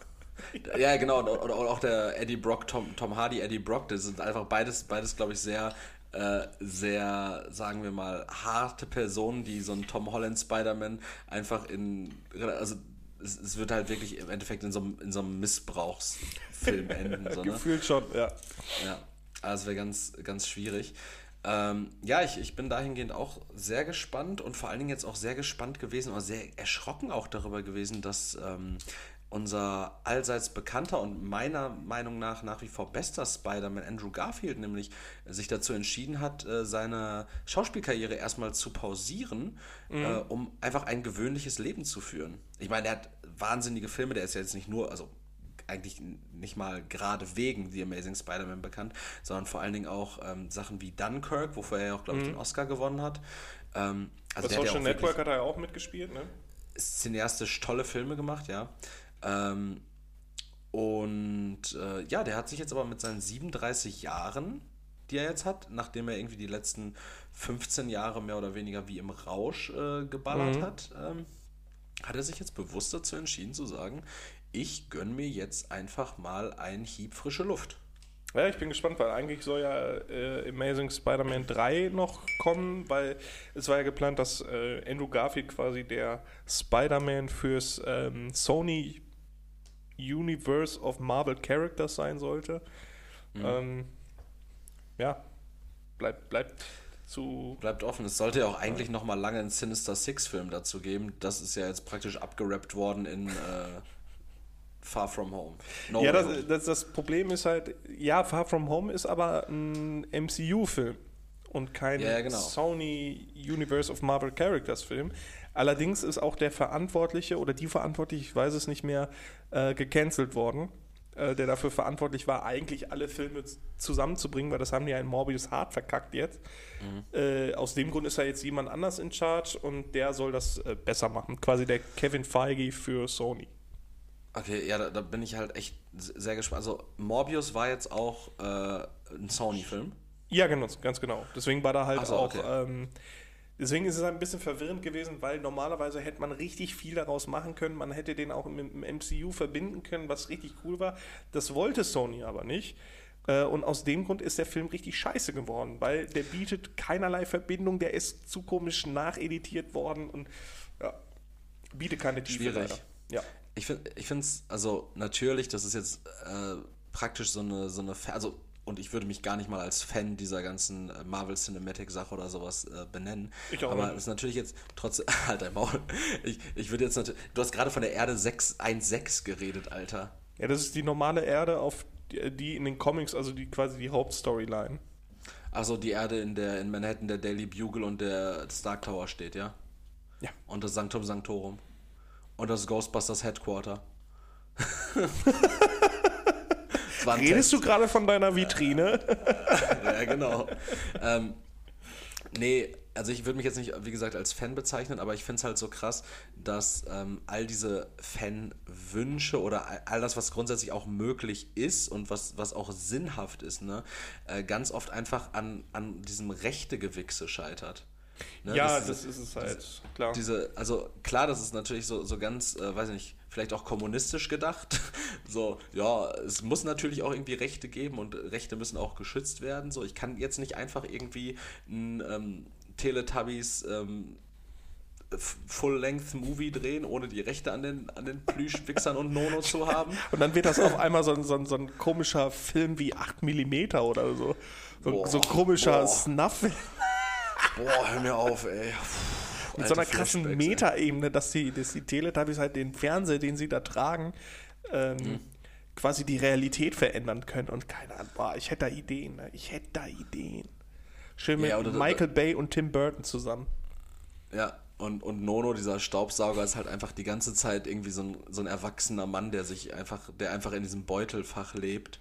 Ja, genau. Und, und, auch der Eddie Brock, Tom, Tom Hardy, Eddie Brock, das sind einfach beides, beides glaube ich, sehr, äh, sehr, sagen wir mal, harte Personen, die so einen Tom Holland Spider-Man einfach in, also es, es, wird halt wirklich im Endeffekt in so, einem, in so einem Missbrauchsfilm *laughs* enden. So, ne? Gefühlt schon, ja. Ja, also wäre ganz, ganz schwierig. Ähm, ja, ich, ich bin dahingehend auch sehr gespannt und vor allen Dingen jetzt auch sehr gespannt gewesen oder sehr erschrocken auch darüber gewesen, dass ähm, unser allseits bekannter und meiner Meinung nach nach wie vor bester Spider-Man Andrew Garfield nämlich sich dazu entschieden hat, äh, seine Schauspielkarriere erstmal zu pausieren, mhm. äh, um einfach ein gewöhnliches Leben zu führen. Ich meine, er hat wahnsinnige Filme, der ist ja jetzt nicht nur, also eigentlich nicht mal gerade wegen The Amazing Spider-Man bekannt, sondern vor allen Dingen auch ähm, Sachen wie Dunkirk, wofür er ja auch, glaube ich, mhm. den Oscar gewonnen hat. Ähm, also das Social Network hat er ja auch mitgespielt, ne? Cineastisch tolle Filme gemacht, ja. Ähm, und äh, ja, der hat sich jetzt aber mit seinen 37 Jahren, die er jetzt hat, nachdem er irgendwie die letzten 15 Jahre mehr oder weniger wie im Rausch äh, geballert mhm. hat, ähm, hat er sich jetzt bewusst dazu entschieden zu sagen, ich gönne mir jetzt einfach mal einen Hieb frische Luft. Ja, ich bin gespannt, weil eigentlich soll ja äh, Amazing Spider-Man 3 noch kommen, weil es war ja geplant, dass äh, Andrew Garfield quasi der Spider-Man fürs ähm, Sony Universe of Marvel Characters sein sollte. Mhm. Ähm, ja, bleibt, bleibt zu. Bleibt offen. Es sollte ja auch eigentlich ja. noch mal lange einen Sinister Six-Film dazu geben. Das ist ja jetzt praktisch abgerappt worden in. Äh, Far From Home. No ja, das, das, das, Problem ist halt, ja, Far From Home ist aber ein MCU-Film und kein ja, genau. Sony Universe of Marvel Characters Film. Allerdings ist auch der Verantwortliche oder die Verantwortliche, ich weiß es nicht mehr, äh, gecancelt worden, äh, der dafür verantwortlich war, eigentlich alle Filme zusammenzubringen, weil das haben die ja in Morbius hart verkackt jetzt. Mhm. Äh, aus dem Grund ist da jetzt jemand anders in Charge und der soll das äh, besser machen. Quasi der Kevin Feige für Sony. Okay, ja, da, da, bin ich halt echt sehr gespannt. Also Morbius war jetzt auch äh, ein Sony-Film. Ja, genau, ganz genau. Deswegen war da halt so, auch okay. ähm, Deswegen ist es ein bisschen verwirrend gewesen, weil normalerweise hätte man richtig viel daraus machen können. Man hätte den auch mit dem MCU verbinden können, was richtig cool war. Das wollte Sony aber nicht. Äh, und aus dem Grund ist der Film richtig scheiße geworden, weil der bietet keinerlei Verbindung, der ist zu komisch nacheditiert worden und ja, bietet keine Tiefe. Schwierig. Leider. Ja. Ich finde es, also natürlich, das ist jetzt äh, praktisch so eine, so eine, also und ich würde mich gar nicht mal als Fan dieser ganzen äh, Marvel Cinematic Sache oder sowas äh, benennen. Ich auch Aber es ist natürlich jetzt trotzdem. *laughs* Alter, Maul. Ich, ich würde jetzt natürlich. Du hast gerade von der Erde 616 geredet, Alter. Ja, das ist die normale Erde, auf die, die in den Comics, also die quasi die Hauptstoryline. Also die Erde, in der in Manhattan der Daily Bugle und der Stark Tower steht, ja? Ja. Und das Sanctum Sanctorum. Und das Ghostbusters Headquarter. *laughs* Redest du gerade von deiner Vitrine? *laughs* ja, genau. ähm, nee, also ich würde mich jetzt nicht, wie gesagt, als Fan bezeichnen, aber ich finde es halt so krass, dass ähm, all diese Fanwünsche oder all das, was grundsätzlich auch möglich ist und was, was auch sinnhaft ist, ne, äh, ganz oft einfach an, an diesem Rechtegewichse scheitert. Ne? Ja, das, das, ist es halt, diese, klar. Diese, also klar, das ist natürlich so, so ganz, äh, weiß ich nicht, vielleicht auch kommunistisch gedacht. *laughs* so, ja, es muss natürlich auch irgendwie Rechte geben und Rechte müssen auch geschützt werden. So, ich kann jetzt nicht einfach irgendwie ein ähm, Teletubbies ähm, Full-Length-Movie drehen, ohne die Rechte an den, an den Plüschwichsern und Nono zu *laughs* haben. Und dann wird das auf einmal so ein, so ein, so ein komischer Film wie 8 mm oder so. So, boah, so komischer boah. Snuff. Boah, hör mir auf, ey. Mit so einer krassen Metaebene, dass die, dass die Teletubbies halt den Fernseher, den sie da tragen, ähm, mhm. quasi die Realität verändern können. Und keine Ahnung, boah, ich hätte da Ideen, ne? ich hätte da Ideen. Schön mit ja, oder, Michael oder, Bay und Tim Burton zusammen. Ja, Und, und Nono, dieser Staubsauger, ist halt einfach die ganze Zeit irgendwie so ein, so ein erwachsener Mann, der sich einfach, der einfach in diesem Beutelfach lebt.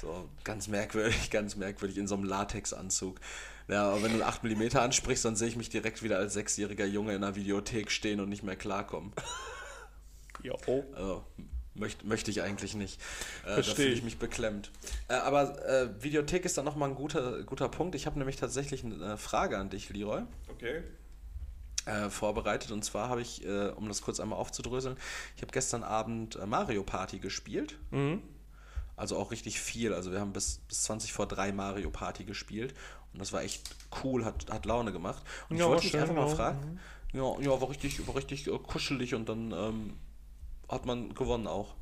So, *laughs* ganz merkwürdig, ganz merkwürdig, in so einem Latexanzug. Ja, aber wenn du 8 mm ansprichst, dann sehe ich mich direkt wieder als sechsjähriger Junge in einer Videothek stehen und nicht mehr klarkommen. *laughs* Jo. Also, möchte, möchte ich eigentlich nicht. Äh, da fühle ich mich beklemmt. Äh, aber äh, Videothek ist dann nochmal ein guter, guter Punkt. Ich habe nämlich tatsächlich eine Frage an dich, Leroy. Okay. Äh, vorbereitet und zwar habe ich, äh, um das kurz einmal aufzudröseln, ich habe gestern Abend äh, Mario Party gespielt. Mhm. Also auch richtig viel. Also wir haben bis, bis 20 vor 3 Mario Party gespielt und das war echt cool, hat, hat Laune gemacht. Und Ja, ich wollte mich schön, einfach mal fragen, ja, ja, war richtig, war richtig äh, kuschelig und dann ähm, hat man gewonnen auch.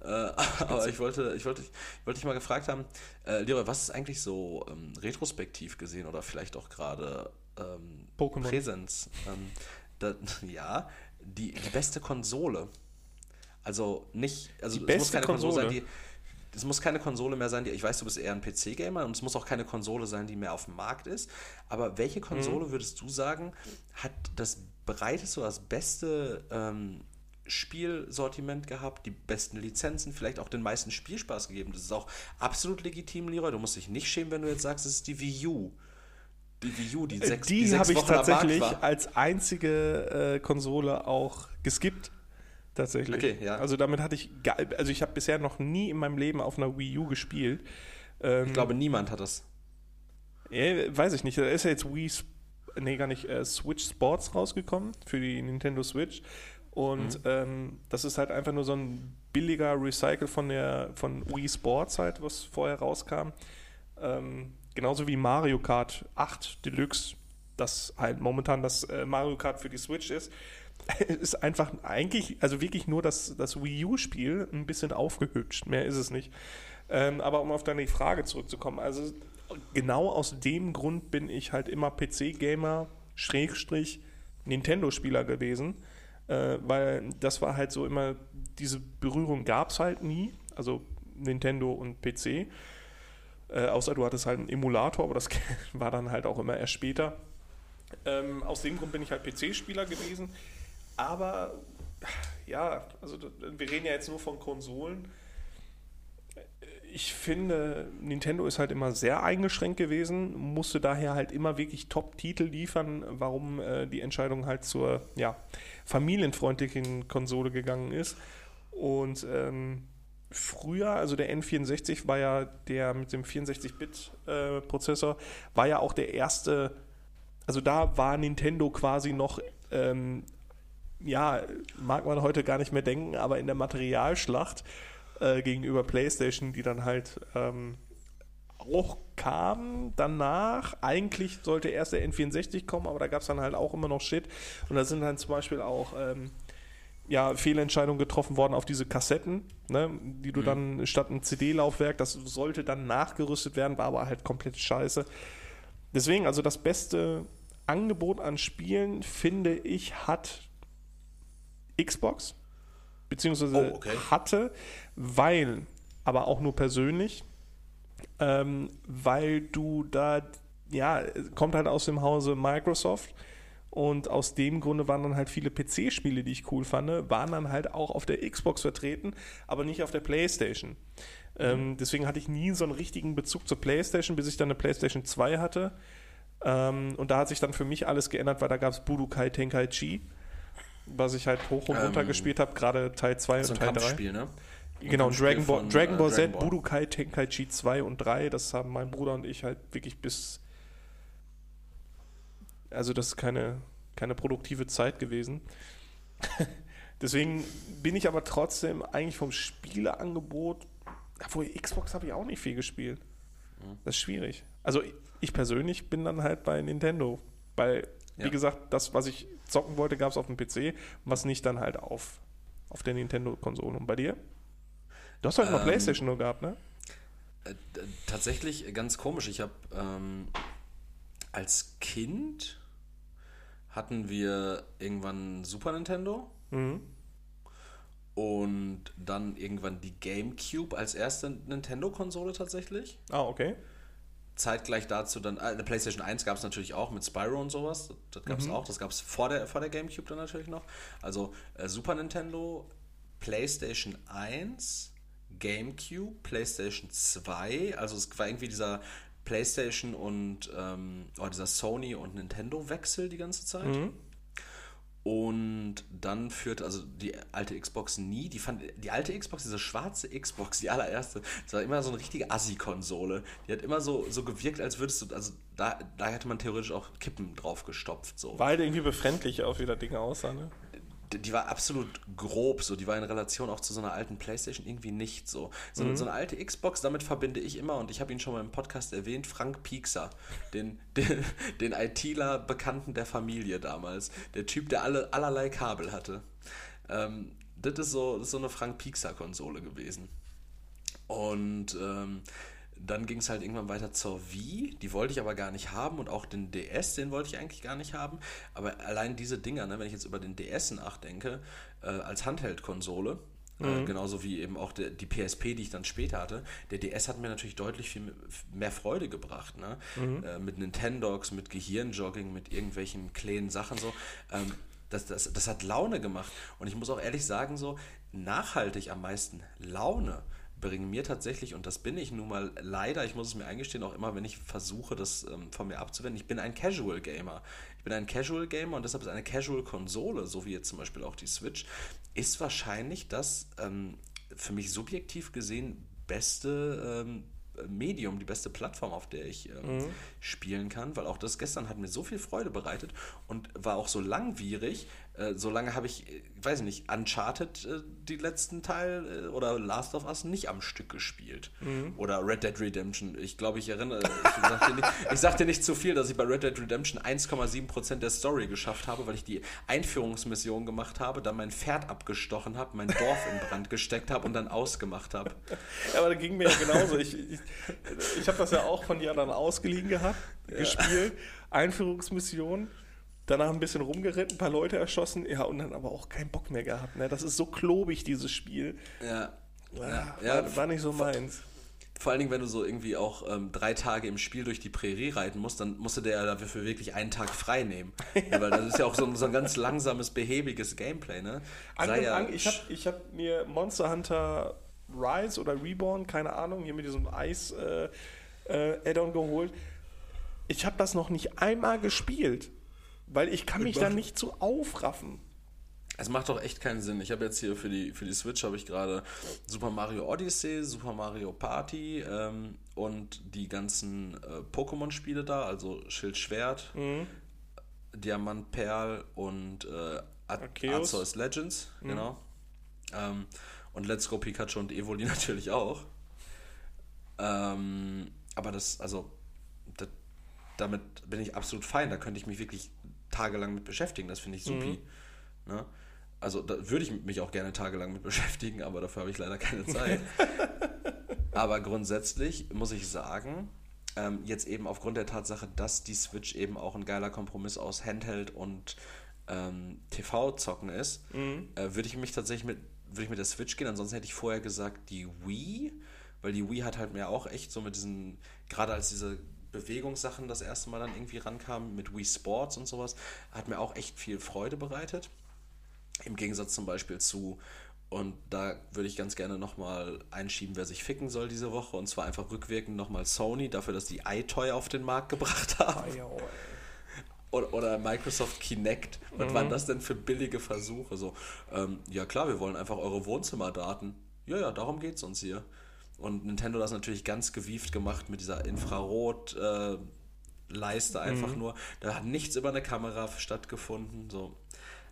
Äh, *laughs* aber ich wollte, ich wollte, ich wollte dich mal gefragt haben, äh, Leroy, was ist eigentlich so ähm, retrospektiv gesehen oder vielleicht auch gerade ähm, Pokémon. Präsenz? Ähm, da, *laughs* ja, die, die beste Konsole. Also nicht, also Die es muss beste keine Konsole sein, Konsole? die. Es muss keine Konsole mehr sein, die, ich weiß, du bist eher ein PC-Gamer und es muss auch keine Konsole sein, die mehr auf dem Markt ist. Aber welche Mhm. Konsole würdest du sagen, hat das breiteste oder das beste ähm, Spielsortiment gehabt, die besten Lizenzen, vielleicht auch den meisten Spielspaß gegeben? Das ist auch absolut legitim, Leroy. Du musst dich nicht schämen, wenn du jetzt sagst, es ist die Wii U. Die Wii U, die sechs, die sechs habe ich tatsächlich als einzige äh, Konsole auch geskippt. Tatsächlich. Okay, ja. Also damit hatte ich, also ich habe bisher noch nie in meinem Leben auf einer Wii U gespielt. Ähm, Ich glaube, niemand hat das. Ja, weiß ich nicht. Da ist ja jetzt Wii, nee, gar nicht, äh, Switch Sports rausgekommen für die Nintendo Switch. Und ähm, das ist halt einfach nur so ein billiger Recycle von der von Wii Sports halt, was vorher rauskam. Ähm, genauso wie Mario Kart 8 Deluxe, das halt momentan das äh, Mario Kart für die Switch ist. *laughs* ist einfach eigentlich, also wirklich nur das, das Wii U-Spiel ein bisschen aufgehübscht. Mehr ist es nicht. Ähm, aber um auf deine Frage zurückzukommen, also genau aus dem Grund bin ich halt immer PC-Gamer, Schrägstrich, Nintendo-Spieler gewesen. Äh, weil das war halt so immer, diese Berührung gab es halt nie. Also Nintendo und PC. Äh, außer du hattest halt einen Emulator, aber das *laughs* war dann halt auch immer erst später. Ähm, aus dem Grund bin ich halt PC-Spieler gewesen. Aber ja, also wir reden ja jetzt nur von Konsolen. Ich finde, Nintendo ist halt immer sehr eingeschränkt gewesen, musste daher halt immer wirklich Top-Titel liefern, warum äh, die Entscheidung halt zur ja, familienfreundlichen Konsole gegangen ist. Und ähm, früher, also der N64 war ja der mit dem 64-Bit-Prozessor, war ja auch der erste, also da war Nintendo quasi noch, ähm, ja, mag man heute gar nicht mehr denken, aber in der Materialschlacht äh, gegenüber PlayStation, die dann halt ähm, auch kam danach. Eigentlich sollte erst der N64 kommen, aber da gab es dann halt auch immer noch Shit. Und da sind dann zum Beispiel auch ähm, ja, Fehlentscheidungen getroffen worden auf diese Kassetten, ne, die du dann statt ein CD-Laufwerk, das sollte dann nachgerüstet werden, war aber halt komplett scheiße. Deswegen, also das beste Angebot an Spielen, finde ich, hat Xbox, beziehungsweise Oh, okay. hatte, weil, aber auch nur persönlich, ähm, weil du da, ja, kommt halt aus dem Hause Microsoft und aus dem Grunde waren dann halt viele PC-Spiele, die ich cool fand, waren dann halt auch auf der Xbox vertreten, aber nicht auf der PlayStation. Ähm, deswegen hatte ich nie so einen richtigen Bezug zur PlayStation, bis ich dann eine PlayStation 2 hatte. Ähm, und da hat sich dann für mich alles geändert, weil da gab es Budokai Tenkaichi, was ich halt hoch und runter Ähm, gespielt habe, gerade Teil 2 So und Teil 3. Kampfspiel, ne? Genau, Dragon Ball, von, Dragon äh, Ball Z, Ball. Budokai Tenkaichi 2 und 3, das haben mein Bruder und ich halt wirklich bis. Also, das ist keine, keine produktive Zeit gewesen. *laughs* Deswegen bin ich aber trotzdem eigentlich vom Spieleangebot. Obwohl, Xbox habe ich auch nicht viel gespielt. Mhm. Das ist schwierig. Also, ich persönlich bin dann halt bei Nintendo. Weil, wie Ja. gesagt, das, was ich zocken wollte, gab es auf dem PC, was nicht dann halt auf, auf der Nintendo-Konsole. Und bei dir? Du hast halt noch Ähm, Playstation nur gehabt, ne? Äh, tatsächlich ganz komisch. Ich habe ähm, als Kind hatten wir irgendwann Super Nintendo Mhm. und dann irgendwann die GameCube als erste Nintendo-Konsole tatsächlich. Ah, okay. Zeitgleich dazu dann, äh, eine PlayStation 1 gab es natürlich auch mit Spyro und sowas. Das, das gab es mhm. auch. Das gab es vor der, vor der GameCube dann natürlich noch. Also äh, Super Nintendo, PlayStation 1, GameCube, PlayStation 2. Also es war irgendwie dieser PlayStation und ähm, oh, dieser Sony und Nintendo-Wechsel die ganze Zeit. Mhm. Und dann führte also die alte Xbox nie, die fand die alte Xbox, diese schwarze Xbox, die allererste, das war immer so eine richtige Assi-Konsole. Die hat immer so, so gewirkt, als würdest du, also da, da hätte man theoretisch auch Kippen drauf gestopft. So. Weil irgendwie befremdlich auch wieder Dinge aussah, ne? Die war absolut grob, so die war in Relation auch zu so einer alten Playstation irgendwie nicht so. So, mhm. so eine alte Xbox, damit verbinde ich immer, und ich habe ihn schon mal im Podcast erwähnt, Frank Piekser, den, *laughs* den, den ITler Bekannten der Familie damals. Der Typ, der alle, allerlei Kabel hatte. Ähm, das, ist so, das ist so eine Frank Piekser-Konsole gewesen. Und ähm, dann ging es halt irgendwann weiter zur Wii, die wollte ich aber gar nicht haben und auch den DS, den wollte ich eigentlich gar nicht haben. Aber allein diese Dinger, ne, wenn ich jetzt über den DS nachdenke, äh, als Handheld-Konsole, äh, mhm. äh, genauso wie eben auch der, die PSP, die ich dann später hatte, der DS hat mir natürlich deutlich viel mehr Freude gebracht. Ne? Mhm. Äh, mit Nintendogs, mit Gehirnjogging, mit irgendwelchen kleinen Sachen so. Ähm, das, das, das hat Laune gemacht. Und ich muss auch ehrlich sagen, so nachhaltig am meisten Laune bringen mir tatsächlich, und das bin ich nun mal leider, ich muss es mir eingestehen, auch immer, wenn ich versuche, das ähm, von mir abzuwenden, ich bin ein Casual Gamer. Ich bin ein Casual Gamer und deshalb ist eine Casual Konsole, so wie jetzt zum Beispiel auch die Switch, ist wahrscheinlich das ähm, für mich subjektiv gesehen beste ähm, Medium, die beste Plattform, auf der ich ähm, mhm. spielen kann, weil auch das gestern hat mir so viel Freude bereitet und war auch so langwierig, äh, so lange habe ich, ich äh, weiß nicht, Uncharted äh, die letzten Teil äh, oder Last of Us nicht am Stück gespielt. Mhm. Oder Red Dead Redemption. Ich glaube, ich erinnere, ich sagte, nicht, ich sagte nicht zu viel, dass ich bei Red Dead Redemption 1,7% der Story geschafft habe, weil ich die Einführungsmission gemacht habe, dann mein Pferd abgestochen habe, mein Dorf in Brand gesteckt habe und dann ausgemacht habe. Ja, aber da ging mir ja genauso. Ich, ich, ich habe das ja auch von dir dann ausgeliehen gehabt, ja. gespielt. Einführungsmission danach ein bisschen rumgeritten, ein paar Leute erschossen, ja, und dann aber auch keinen Bock mehr gehabt. Ne? Das ist so klobig, dieses Spiel. Ja. ja, ja war, war, nicht so meins. Vor allen Dingen, wenn du so irgendwie auch ähm, drei Tage im Spiel durch die Prärie reiten musst, dann musst du dir ja dafür wirklich einen Tag frei nehmen. *laughs* ja. Weil das ist ja auch so ein, so ein ganz langsames, behäbiges Gameplay, ne? An, ja an, ich habe ich hab mir Monster Hunter Rise oder Reborn, keine Ahnung, hier mit diesem Eis-Add-on äh, äh, geholt. Ich habe das noch nicht einmal gespielt. Weil ich kann mich da nicht so aufraffen. Es macht doch echt keinen Sinn. Ich habe jetzt hier für die, für die Switch habe ich gerade Super Mario Odyssey, Super Mario Party ähm, und die ganzen äh, Pokémon-Spiele da, also Schild Schwert, mhm. Diamant Perl und äh, Arceus Legends, mhm. genau. Ähm, und Let's Go Pikachu und Evoli *laughs* natürlich auch. Ähm, aber das, also, das, damit bin ich absolut fein. Da könnte ich mich wirklich tagelang mit beschäftigen. Das finde ich supi. Mhm. Ne? Also da würde ich mich auch gerne tagelang mit *laughs* beschäftigen, aber dafür habe ich leider keine Zeit. *laughs* aber grundsätzlich muss ich sagen, ähm, jetzt eben aufgrund der Tatsache, dass die Switch eben auch ein geiler Kompromiss aus Handheld und ähm, TV-Zocken ist, mhm. äh, würde ich mich tatsächlich mit, würde ich mit der Switch gehen. Ansonsten hätte ich vorher gesagt, die Wii, weil die Wii hat halt mir auch echt so mit diesen, gerade als diese Bewegungssachen das erste Mal dann irgendwie rankam mit Wii Sports und sowas, hat mir auch echt viel Freude bereitet. Im Gegensatz zum Beispiel zu, und da würde ich ganz gerne nochmal einschieben, wer sich ficken soll diese Woche, und zwar einfach rückwirkend nochmal Sony dafür, dass die iToy auf den Markt gebracht *laughs* haben. Oder, oder Microsoft Kinect. Was mhm. waren das denn für billige Versuche? So, ähm, ja klar, wir wollen einfach eure Wohnzimmerdaten. Ja, ja, darum geht es uns hier. Und Nintendo das natürlich ganz gewieft gemacht mit dieser Infrarot-Leiste äh, einfach mhm. nur. Da hat nichts über eine Kamera stattgefunden. So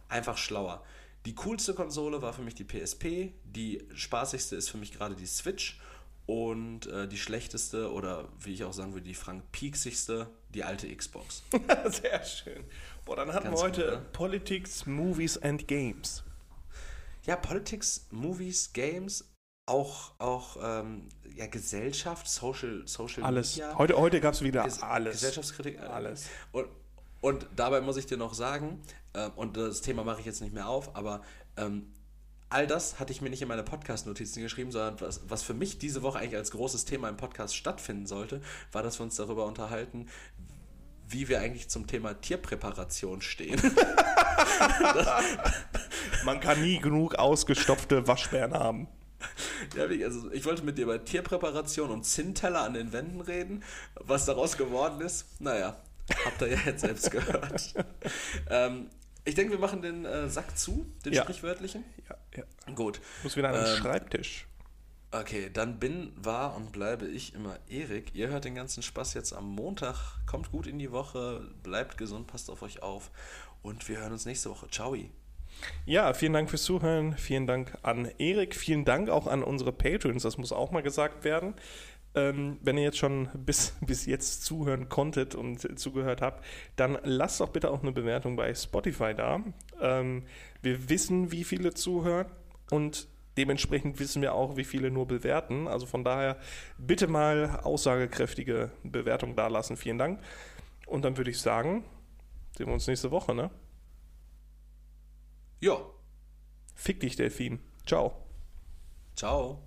einfach schlauer. Die coolste Konsole war für mich die PSP. Die spaßigste ist für mich gerade die Switch. Und äh, die schlechteste oder wie ich auch sagen würde, die Frank Pieksigste, die alte Xbox. *laughs* Sehr schön. Boah, dann hatten Ganz wir heute gut, Politics, Movies and Games. Ja, Politics, Movies, Games auch, auch ähm, ja, Gesellschaft, Social, Social alles. Media. Heute, heute gab es wieder Ges alles. Gesellschaftskritik. Äh, alles. Und, und dabei muss ich dir noch sagen, äh, und das Thema mache ich jetzt nicht mehr auf, aber ähm, all das hatte ich mir nicht in meine Podcast-Notizen geschrieben, sondern was, was für mich diese Woche eigentlich als großes Thema im Podcast stattfinden sollte, war, dass wir uns darüber unterhalten, wie wir eigentlich zum Thema Tierpräparation stehen. *laughs* *laughs* Man kann nie genug ausgestopfte Waschbären haben. *laughs* Ja, also ich wollte mit dir über Tierpräparation und Zinnteller an den Wänden reden. Was daraus geworden ist, naja, habt ihr ja jetzt selbst *laughs* gehört. ähm, ich denke, wir machen den äh, Sack zu, den ja. sprichwörtlichen. Ja, ja. Gut. Muss wieder an den ähm, Schreibtisch. Okay, dann bin, war und bleibe ich immer Erik. Ihr hört den ganzen Spaß jetzt am Montag. Kommt gut in die Woche, bleibt gesund, passt auf euch auf und wir hören uns nächste Woche. Ciao. Ja, vielen Dank fürs Zuhören. Vielen Dank an Erik. Vielen Dank auch an unsere Patrons. Das muss auch mal gesagt werden. Ähm, wenn ihr jetzt schon bis, *laughs* bis jetzt zuhören konntet und zugehört habt, dann lasst doch bitte auch eine Bewertung bei Spotify da. Ähm, wir wissen, wie viele zuhören und dementsprechend wissen wir auch, wie viele nur bewerten. Also von daher bitte mal aussagekräftige Bewertung da lassen. Vielen Dank. Und dann würde ich sagen, sehen wir uns nächste Woche, ne? Ja. Fick dich, Delfin. Ciao. Ciao.